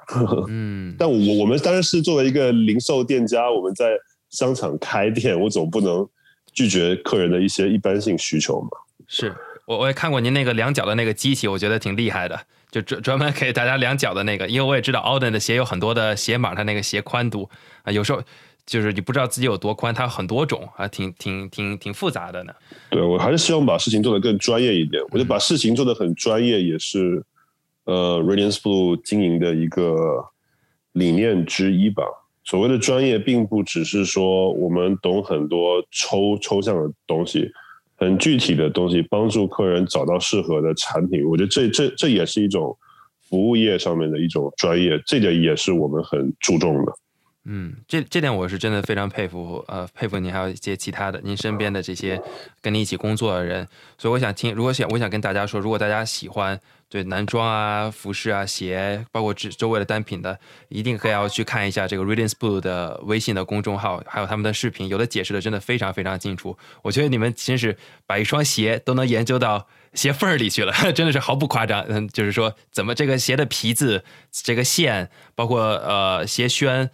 嗯，但我我们当然是作为一个零售店家，我们在商场开店，我总不能拒绝客人的一些一般性需求嘛。是我我也看过您那个量脚的那个机器，我觉得挺厉害的，就专专门给大家量脚的那个。因为我也知道 Auden 的鞋有很多的鞋码，它那个鞋宽度啊，有时候就是你不知道自己有多宽，它很多种啊，挺挺挺挺复杂的呢。对我还是希望把事情做得更专业一点，我就把事情做得很专业，也是。呃，Radiance Blue 经营的一个理念之一吧，所谓的专业，并不只是说我们懂很多抽抽象的东西，很具体的东西，帮助客人找到适合的产品。我觉得这这这也是一种服务业上面的一种专业，这点也是我们很注重的。嗯，这这点我是真的非常佩服，呃，佩服您还有一些其他的您身边的这些跟你一起工作的人。所以我想听，如果想我想跟大家说，如果大家喜欢对男装啊、服饰啊、鞋，包括这周围的单品的，一定可以要去看一下这个 Reading Spool 的微信的公众号，还有他们的视频，有的解释的真的非常非常清楚。我觉得你们真是把一双鞋都能研究到鞋缝儿里去了，真的是毫不夸张。嗯，就是说怎么这个鞋的皮子、这个线，包括呃鞋楦。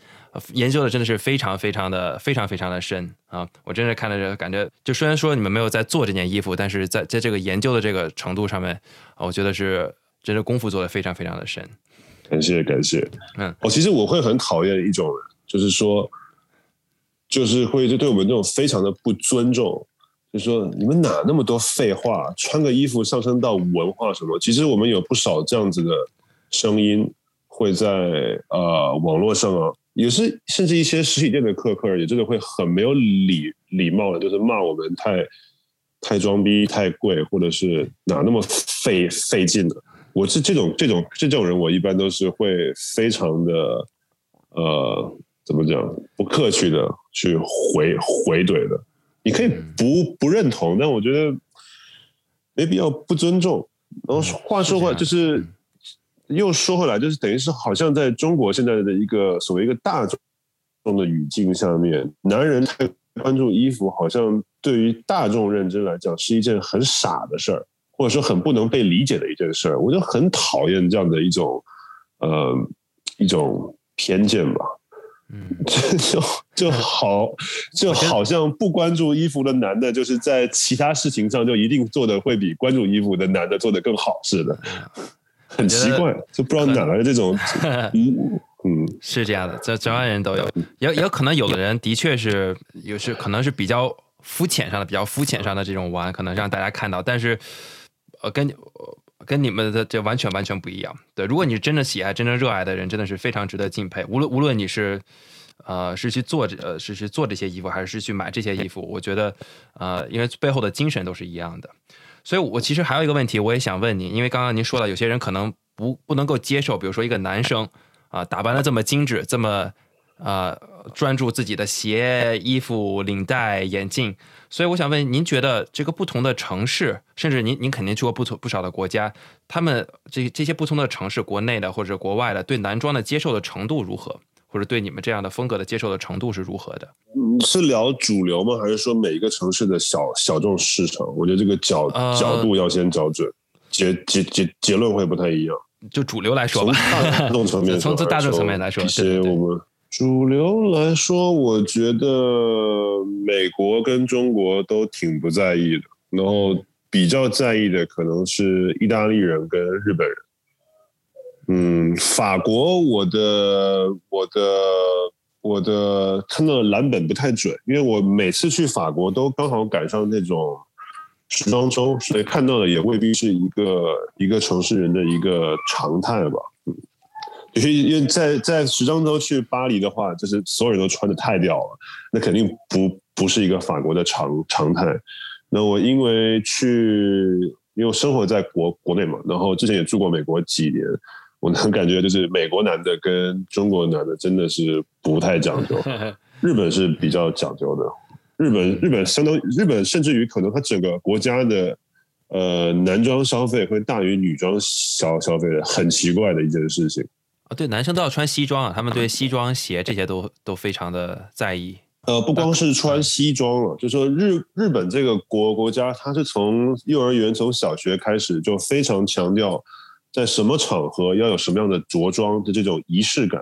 研究的真的是非常非常的非常非常的深啊！我真是看了这感觉，就虽然说你们没有在做这件衣服，但是在在这个研究的这个程度上面，啊我觉得是真的功夫做的非常非常的深。感谢感谢，嗯，哦，其实我会很讨厌一种人，就是说，就是会就对我们这种非常的不尊重，就是说你们哪那么多废话，穿个衣服上升到文化什么？其实我们有不少这样子的声音会在呃网络上啊。有时甚至一些实体店的客客人也真的会很没有礼礼貌的，就是骂我们太太装逼、太贵，或者是哪那么费费劲的。我是这种这种这种人，我一般都是会非常的呃，怎么讲不客气的去回回怼的。你可以不不认同，但我觉得没必要不尊重。然后话说回来，就是。又说回来，就是等于是好像在中国现在的一个所谓一个大众的语境下面，男人太关注衣服，好像对于大众认知来讲是一件很傻的事儿，或者说很不能被理解的一件事儿。我就很讨厌这样的一种呃一种偏见吧。嗯，就 就好就好像不关注衣服的男的，就是在其他事情上就一定做的会比关注衣服的男的做的更好似的。很奇怪，就不知道哪来的这种，嗯嗯，是这样的，这这万人都有，也也可能有的人的确是有是可能是比较肤浅上的，比较肤浅上的这种玩，可能让大家看到，但是呃，跟跟你们的这完全完全不一样。对，如果你是真的喜爱、真正热爱的人，真的是非常值得敬佩。无论无论你是呃是去做这呃是去做这些衣服，还是去买这些衣服，我觉得呃，因为背后的精神都是一样的。所以，我其实还有一个问题，我也想问你，因为刚刚您说了，有些人可能不不能够接受，比如说一个男生啊，打扮的这么精致，这么呃专注自己的鞋、衣服、领带、眼镜。所以，我想问，您觉得这个不同的城市，甚至您您肯定去过不同不少的国家，他们这这些不同的城市，国内的或者国外的，对男装的接受的程度如何？或者对你们这样的风格的接受的程度是如何的？是聊主流吗？还是说每一个城市的小小众市场？我觉得这个角角度要先找准，结结结结论会不太一样。就主流来说吧，从大众层面，从大众层面来说，其实我们主流来说，我觉得美国跟中国都挺不在意的，然后比较在意的可能是意大利人跟日本人。嗯，法国，我的我的我的看到的蓝本不太准，因为我每次去法国都刚好赶上那种时装周，所以看到的也未必是一个一个城市人的一个常态吧。嗯，因为因为在在时装周去巴黎的话，就是所有人都穿的太屌了，那肯定不不是一个法国的常常态。那我因为去，因为生活在国国内嘛，然后之前也住过美国几年。我能感觉就是美国男的跟中国男的真的是不太讲究，日本是比较讲究的。日本日本相当日本甚至于可能它整个国家的呃男装消费会大于女装消消费的，很奇怪的一件事情。啊，对，男生都要穿西装啊，他们对西装鞋这些都都非常的在意。呃，不光是穿西装了，就说日日本这个国国家，它是从幼儿园从小学开始就非常强调。在什么场合要有什么样的着装的这种仪式感，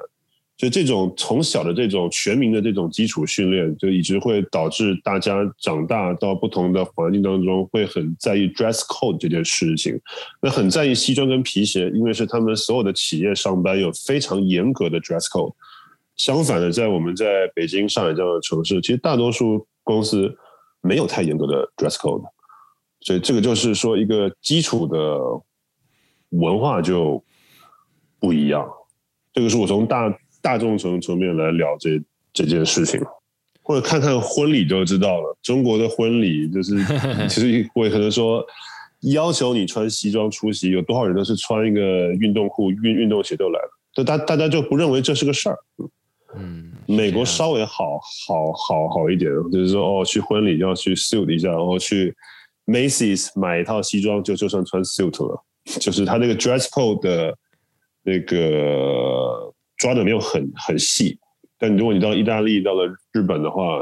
就这种从小的这种全民的这种基础训练，就一直会导致大家长大到不同的环境当中会很在意 dress code 这件事情。那很在意西装跟皮鞋，因为是他们所有的企业上班有非常严格的 dress code。相反的，在我们在北京、上海这样的城市，其实大多数公司没有太严格的 dress code，所以这个就是说一个基础的。文化就不一样，这个是我从大大众层层面来聊这这件事情，或者看看婚礼就知道了。中国的婚礼就是，其实我也可能说，要求你穿西装出席，有多少人都是穿一个运动裤、运运动鞋就来了，就大大家就不认为这是个事儿。嗯，美国稍微好好好好一点，就是说哦，去婚礼要去 suit 一下，然后去 Macy's 买一套西装就就算穿 suit 了，就是他那个 dress code 的那个抓的没有很很细，但如果你到意大利到了日本的话，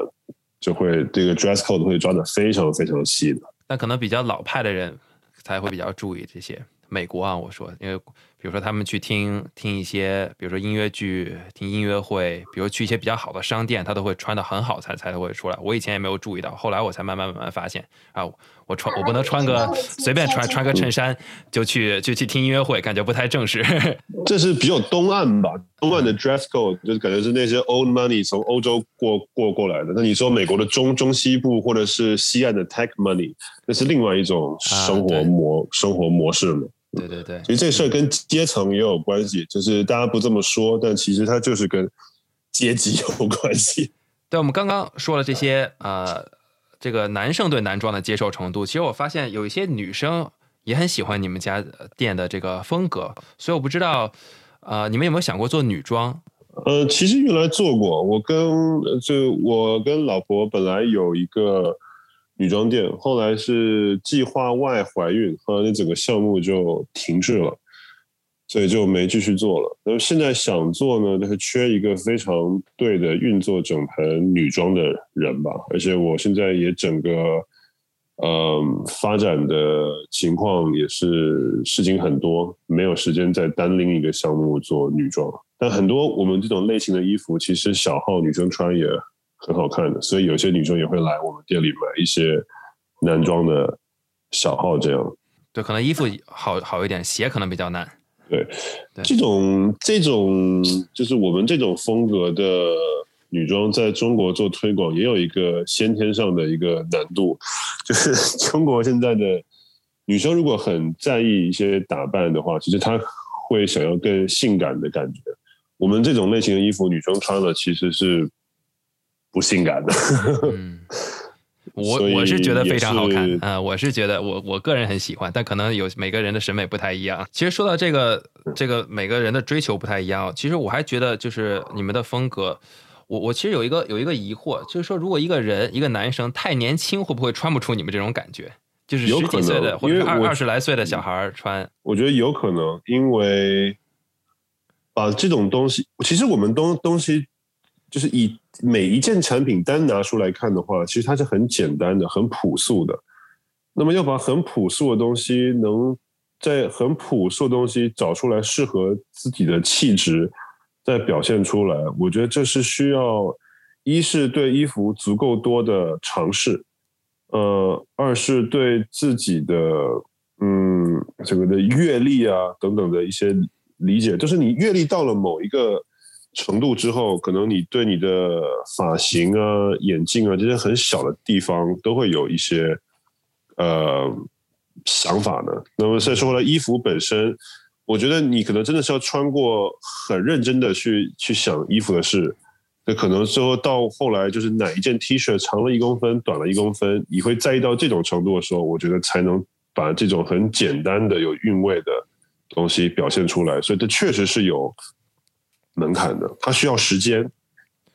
就会这个 dress code 会抓的非常非常细的。那可能比较老派的人才会比较注意这些。美国啊，我说，因为比如说他们去听听一些，比如说音乐剧、听音乐会，比如去一些比较好的商店，他都会穿的很好才才会出来。我以前也没有注意到，后来我才慢慢慢慢发现啊，我穿我不能穿个随便穿穿个衬衫就去就去听音乐会，感觉不太正式。这是比较东岸吧，东岸的 dress code 就是感觉是那些 old money 从欧洲过过过来的。那你说美国的中中西部或者是西岸的 tech money，那是另外一种生活模生活模式嘛？对对对，其实这事儿跟阶层也有关系，就是大家不这么说，但其实它就是跟阶级有关系。对，我们刚刚说了这些，呃，这个男生对男装的接受程度，其实我发现有一些女生也很喜欢你们家店的这个风格，所以我不知道，呃，你们有没有想过做女装？呃，其实原来做过，我跟就我跟老婆本来有一个。女装店后来是计划外怀孕，后来那整个项目就停滞了，所以就没继续做了。那现在想做呢，就是缺一个非常对的运作整盆女装的人吧。而且我现在也整个，嗯，发展的情况也是事情很多，没有时间再单拎一个项目做女装。但很多我们这种类型的衣服，其实小号女生穿也。很好看的，所以有些女生也会来我们店里买一些男装的小号，这样。对，可能衣服好好一点，鞋可能比较难。对，这种这种就是我们这种风格的女装，在中国做推广也有一个先天上的一个难度，就是 中国现在的女生如果很在意一些打扮的话，其实她会想要更性感的感觉。我们这种类型的衣服，女生穿了其实是。不性感的，嗯，我我是觉得非常好看啊，我是觉得我我个人很喜欢，但可能有每个人的审美不太一样。其实说到这个这个每个人的追求不太一样，其实我还觉得就是你们的风格，我我其实有一个有一个疑惑，就是说如果一个人一个男生太年轻，会不会穿不出你们这种感觉？就是十几岁的或者二二十来岁的小孩穿，我觉得有可能，因为把这种东西，其实我们东东西。就是以每一件产品单拿出来看的话，其实它是很简单的、很朴素的。那么要把很朴素的东西，能在很朴素的东西找出来适合自己的气质，再表现出来，我觉得这是需要一是对衣服足够多的尝试，呃，二是对自己的嗯这个的阅历啊等等的一些理解，就是你阅历到了某一个。程度之后，可能你对你的发型啊、眼镜啊这些很小的地方都会有一些呃想法的。那么再说回来，衣服本身，我觉得你可能真的是要穿过很认真的去去想衣服的事。那可能最后到后来，就是哪一件 T 恤长了一公分、短了一公分，你会在意到这种程度的时候，我觉得才能把这种很简单的有韵味的东西表现出来。所以这确实是有。门槛的，它需要时间，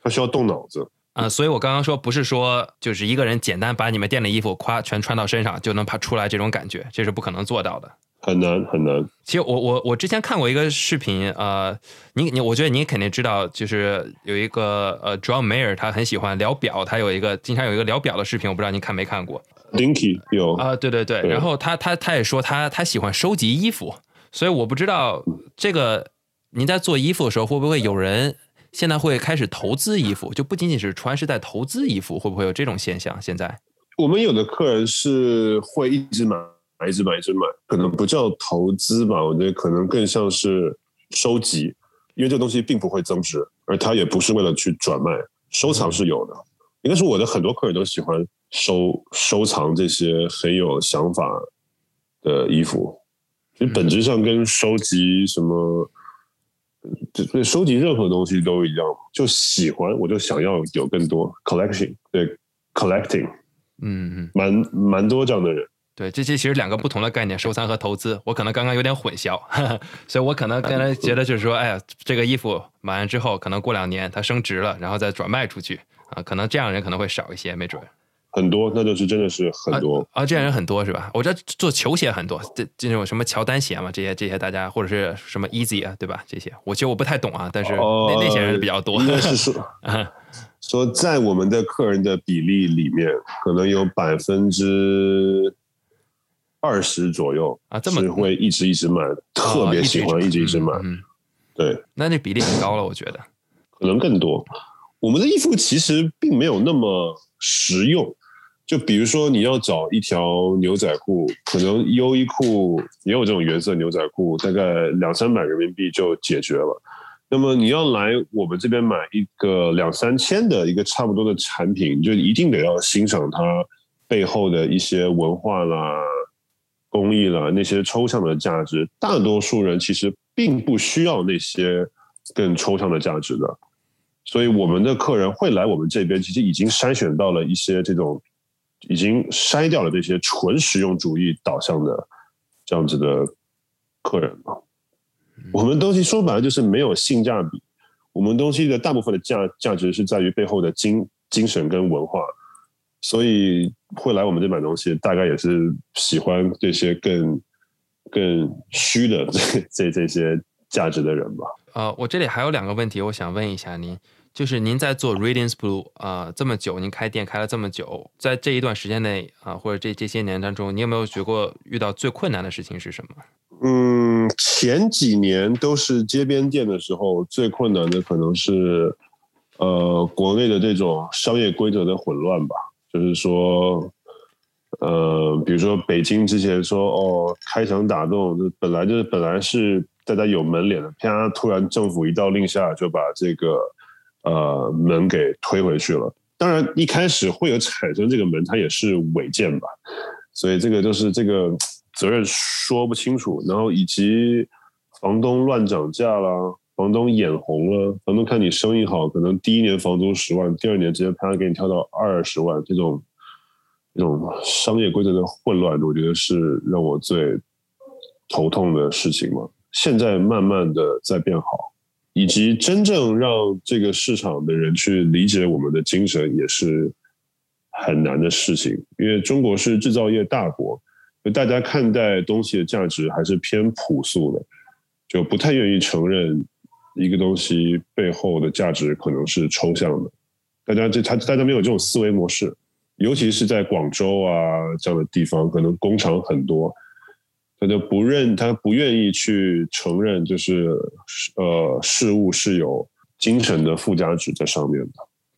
它需要动脑子啊。所以我刚刚说，不是说就是一个人简单把你们店的衣服夸全穿到身上就能爬出来这种感觉，这是不可能做到的，很难很难。其实我我我之前看过一个视频，呃，你你我觉得你肯定知道，就是有一个呃，John Mayer，他很喜欢聊表，他有一个经常有一个聊表的视频，我不知道你看没看过？Linky 有啊，对对对。然后他他他也说他他喜欢收集衣服，所以我不知道这个。您在做衣服的时候，会不会有人现在会开始投资衣服？就不仅仅是穿，是在投资衣服，会不会有这种现象？现在我们有的客人是会一直买，一直买，一直买，可能不叫投资吧，我觉得可能更像是收集，因为这东西并不会增值，而它也不是为了去转卖，收藏是有的。应该是我的很多客人都喜欢收收藏这些很有想法的衣服，其实本质上跟收集什么。对收集任何东西都一样，就喜欢我就想要有更多 collection，对 collecting，嗯嗯，蛮蛮多这样的人。对，这这其实两个不同的概念，收藏和投资，我可能刚刚有点混淆，所以我可能刚才觉得就是说，哎呀，这个衣服买完之后，可能过两年它升值了，然后再转卖出去啊，可能这样人可能会少一些，没准。很多，那就是真的是很多啊，这样人很多是吧？我知道做球鞋很多，这这种什么乔丹鞋嘛，这些这些大家或者是什么 Easy 啊，对吧？这些我其实我不太懂啊，但是那那些人比较多。应该是说，说在我们的客人的比例里面，可能有百分之二十左右啊，这么是会一直一直买，特别喜欢一直一直买。对，那这比例很高了，我觉得可能更多。我们的衣服其实并没有那么实用。就比如说，你要找一条牛仔裤，可能优衣库也有这种原色牛仔裤，大概两三百人民币就解决了。那么你要来我们这边买一个两三千的一个差不多的产品，就一定得要欣赏它背后的一些文化啦、工艺啦那些抽象的价值。大多数人其实并不需要那些更抽象的价值的，所以我们的客人会来我们这边，其实已经筛选到了一些这种。已经筛掉了这些纯实用主义导向的这样子的客人了。我们东西说白了就是没有性价比，我们东西的大部分的价价值是在于背后的精精神跟文化，所以会来我们这买东西，大概也是喜欢这些更更虚的这这这些价值的人吧。呃，我这里还有两个问题，我想问一下您。就是您在做 Radiance Blue 啊这么久，您开店开了这么久，在这一段时间内啊，或者这这些年当中，你有没有觉过遇到最困难的事情是什么？嗯，前几年都是街边店的时候，最困难的可能是呃国内的这种商业规则的混乱吧。就是说，呃，比如说北京之前说哦开墙打洞，本来就是本来是大家有门脸的，啪，突然政府一道令下就把这个。呃，门给推回去了。当然，一开始会有产生这个门，它也是违建吧，所以这个就是这个责任说不清楚。然后以及房东乱涨价啦，房东眼红了，房东看你生意好，可能第一年房租十万，第二年直接啪给你跳到二十万，这种这种商业规则的混乱，我觉得是让我最头痛的事情嘛。现在慢慢的在变好。以及真正让这个市场的人去理解我们的精神，也是很难的事情。因为中国是制造业大国，大家看待东西的价值还是偏朴素的，就不太愿意承认一个东西背后的价值可能是抽象的。大家这他大家没有这种思维模式，尤其是在广州啊这样的地方，可能工厂很多。他就不认，他不愿意去承认，就是呃，事物是有精神的附加值在上面的。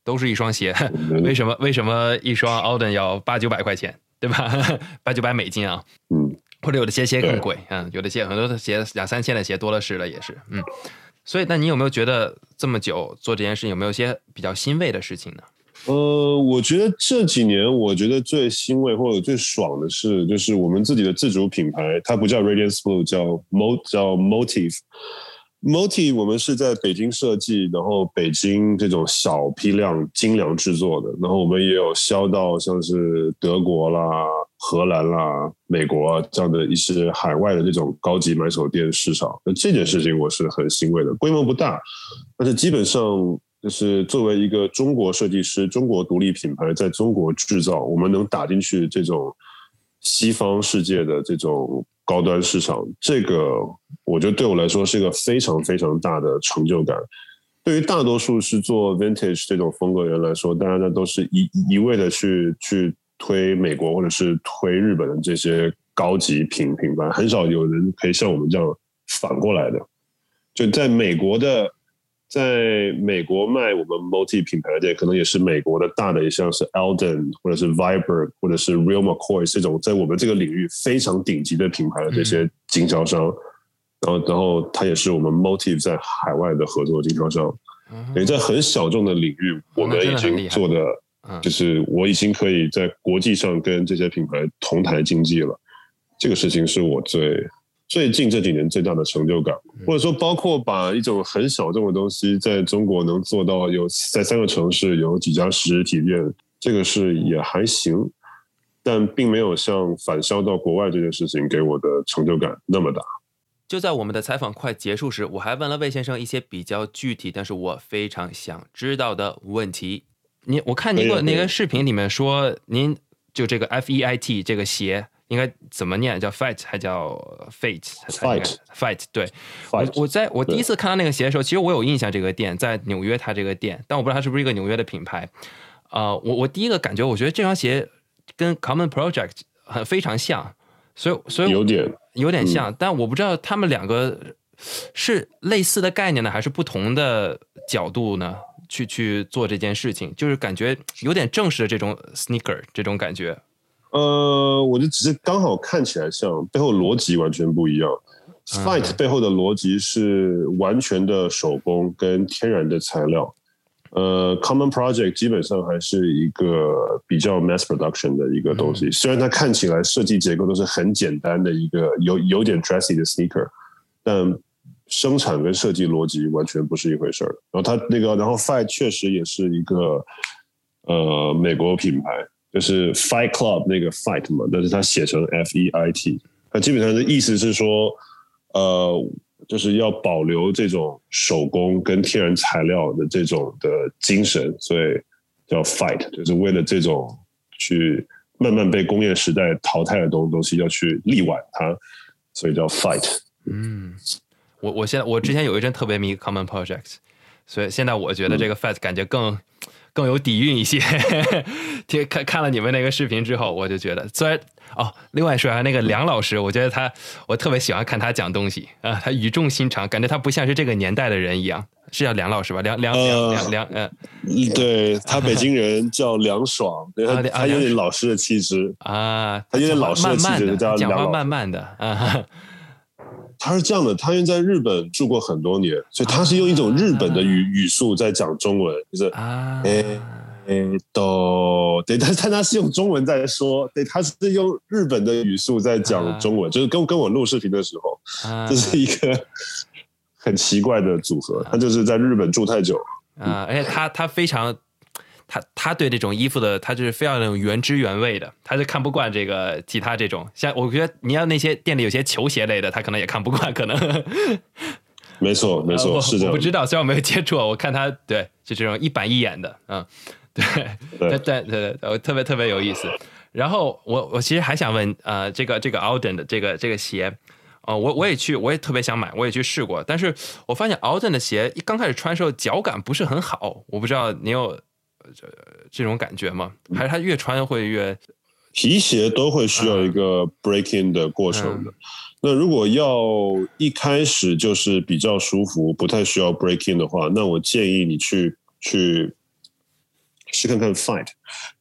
都是一双鞋，为什么为什么一双 Alden 要八九百块钱，对吧？八九百美金啊，嗯，或者有的鞋鞋更贵，嗯，有的鞋很多的鞋两三千的鞋多了是了，也是，嗯。所以，那你有没有觉得这么久做这件事，有没有些比较欣慰的事情呢？呃，我觉得这几年，我觉得最欣慰或者最爽的是，就是我们自己的自主品牌，它不叫 Radiance Blue，叫 Mo 叫 Motive。Motive 我们是在北京设计，然后北京这种小批量精良制作的，然后我们也有销到像是德国啦、荷兰啦、美国这样的一些海外的这种高级买手店市场。那这件事情我是很欣慰的，规模不大，但是基本上。就是作为一个中国设计师、中国独立品牌，在中国制造，我们能打进去这种西方世界的这种高端市场，这个我觉得对我来说是一个非常非常大的成就感。对于大多数是做 vintage 这种风格人来说，大家呢都是一一味的去去推美国或者是推日本的这些高级品品牌，很少有人可以像我们这样反过来的，就在美国的。在美国卖我们 multi 品牌的店，可能也是美国的大的，也像是 Alden 或者是 Viber 或者是 Real McCoy 这种在我们这个领域非常顶级的品牌的这些经销商，然后然后他也是我们 Motive 在海外的合作经销商。也在很小众的领域，我们已经做的，就是我已经可以在国际上跟这些品牌同台竞技了。这个事情是我最最近这几年最大的成就感，或者说包括把一种很小众的东西在中国能做到有在三个城市有几家实体店，这个是也还行，但并没有像返销到国外这件事情给我的成就感那么大。就在我们的采访快结束时，我还问了魏先生一些比较具体，但是我非常想知道的问题。您我看您个那个视频里面说，您就这个 F E I T 这个鞋。应该怎么念？叫 fight 还叫 fate？fight，fight。对，我我在我第一次看到那个鞋的时候，其实我有印象这个店在纽约，它这个店，但我不知道它是不是一个纽约的品牌。呃，我我第一个感觉，我觉得这双鞋跟 Common Project 很非常像，所以所以有点有点像，但我不知道他们两个是类似的概念呢，还是不同的角度呢？去去做这件事情，就是感觉有点正式的这种 sneaker 这种感觉。呃，我就只是刚好看起来像，背后逻辑完全不一样。Fight 背后的逻辑是完全的手工跟天然的材料。呃，Common Project 基本上还是一个比较 mass production 的一个东西。虽然它看起来设计结构都是很简单的一个有有点 dressy 的 sneaker，但生产跟设计逻辑完全不是一回事儿。然后它那个，然后 Fight 确实也是一个呃美国品牌。就是 Fight Club 那个 Fight 嘛，但是它写成 F E I T，它基本上的意思是说，呃，就是要保留这种手工跟天然材料的这种的精神，所以叫 Fight，就是为了这种去慢慢被工业时代淘汰的东东西要去力挽它，所以叫 Fight。嗯，我我现在我之前有一阵特别迷 Common Project，所以现在我觉得这个 Fight 感觉更。更有底蕴一些，听看看了你们那个视频之后，我就觉得，虽然哦，另外说啊，那个梁老师，我觉得他，我特别喜欢看他讲东西啊，他语重心长，感觉他不像是这个年代的人一样，是叫梁老师吧？梁梁梁梁梁，嗯，对他北京人叫梁爽，他他有点老师的气质。啊，他有点老师的气质，叫讲话慢慢的啊。他是这样的，他因为在日本住过很多年，所以他是用一种日本的语语速在讲中文，就是啊，哎哎都对，但但他他是用中文在说，对，他是用日本的语速在讲中文，就是跟跟我录视频的时候，这是一个很奇怪的组合。他就是在日本住太久啊，而且他他非常。他他对这种衣服的，他就是非要那种原汁原味的，他就看不惯这个其他这种。像我觉得你要那些店里有些球鞋类的，他可能也看不惯，可能。没错，没错，是这样。我不知道，虽然我没有接触，我看他对，就这种一板一眼的，嗯，对，对，对，对，我特别特别有意思。然后我我其实还想问，呃，这个这个 Alden 的这个这个鞋，哦，我我也去，我也特别想买，我也去试过，但是我发现 Alden 的鞋一刚开始穿的时候脚感不是很好，我不知道你有。这这种感觉吗？还是它越穿会越皮鞋都会需要一个 breaking 的过程的。那如果要一开始就是比较舒服，不太需要 breaking 的话，那我建议你去去试看看 fight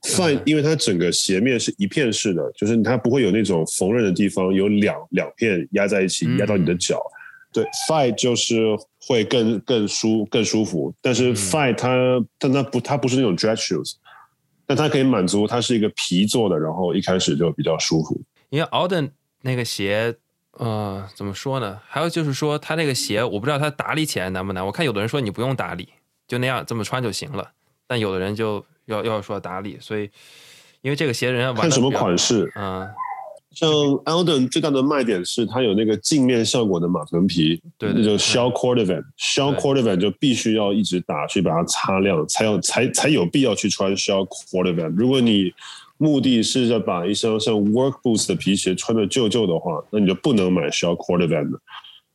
fight，因为它整个鞋面是一片式的，就是它不会有那种缝纫的地方，有两两片压在一起压到你的脚。对，fight 就是会更更舒更舒服，但是 fight 它但它不它不是那种 dress shoes，但它可以满足它是一个皮做的，然后一开始就比较舒服。因为 Auden 那个鞋，呃，怎么说呢？还有就是说，它那个鞋，我不知道它打理起来难不难。我看有的人说你不用打理，就那样这么穿就行了，但有的人就要要说打理，所以因为这个鞋人要看什么款式，嗯。像 Alden 最大的卖点是它有那个镜面效果的马臀皮，对，那就 Shell Cordovan，Shell Cordovan 就必须要一直打去把它擦亮，才有才才有必要去穿 Shell Cordovan。如果你目的是要把一双像 Work Boots 的皮鞋穿的旧旧的话，那你就不能买 Shell Cordovan 的。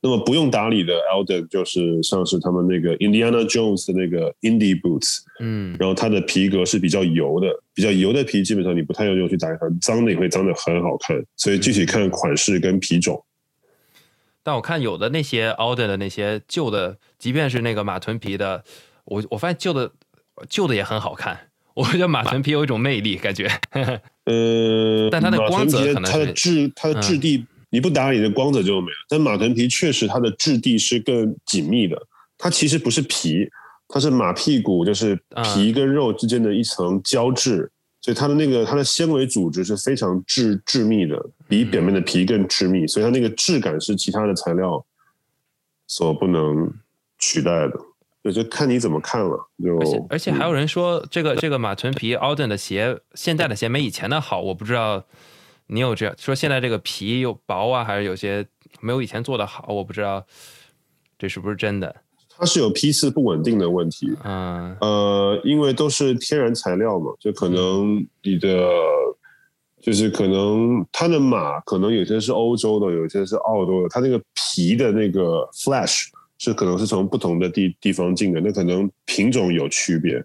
那么不用打理的 Alden 就是像是他们那个 Indiana Jones 的那个 Indie Boots，嗯，然后它的皮革是比较油的，比较油的皮基本上你不太用用去打理它，脏的也会脏的很好看，所以具体看款式跟皮种。但我看有的那些 Alden 的那些旧的，即便是那个马臀皮的，我我发现旧的旧的也很好看，我觉得马臀皮有一种魅力感觉。呃，但它的光泽可能它的质它的质地。你不打理的光泽就没了，但马臀皮确实它的质地是更紧密的，它其实不是皮，它是马屁股，就是皮跟肉之间的一层胶质，所以它的那个它的纤维组织是非常致致密的，比表面的皮更致密，所以它那个质感是其他的材料所不能取代的。对，就看你怎么看了。就而且而且还有人说，这个这个马臀皮 Alden 的鞋，现在的鞋没以前的好。我不知道你有这样说，现在这个皮又薄啊，还是有些没有以前做的好？我不知道这是不是真的。它是有批次不稳定的问题，嗯呃，因为都是天然材料嘛，就可能你的就是可能它的马可能有些是欧洲的，有些是澳洲的，它那个皮的那个 flash 是可能是从不同的地地方进的，那可能品种有区别，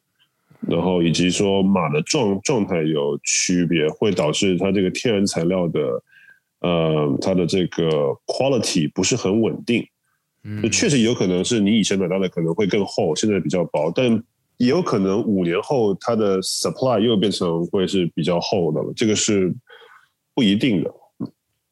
然后以及说马的状状态有区别，会导致它这个天然材料的呃它的这个 quality 不是很稳定。嗯确实有可能是你以前买到的可能会更厚，现在比较薄，但也有可能五年后它的 supply 又变成会是比较厚的了，这个是不一定的。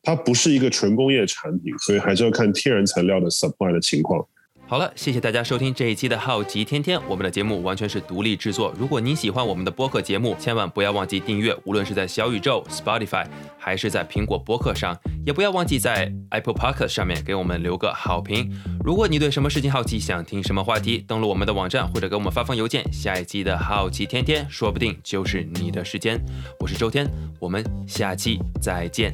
它不是一个纯工业产品，所以还是要看天然材料的 supply 的情况。好了，谢谢大家收听这一期的《好奇天天》，我们的节目完全是独立制作。如果您喜欢我们的播客节目，千万不要忘记订阅，无论是在小宇宙、Spotify 还是在苹果播客上，也不要忘记在 Apple Podcast 上面给我们留个好评。如果你对什么事情好奇，想听什么话题，登录我们的网站或者给我们发封邮件，下一期的《好奇天天》说不定就是你的时间。我是周天，我们下期再见。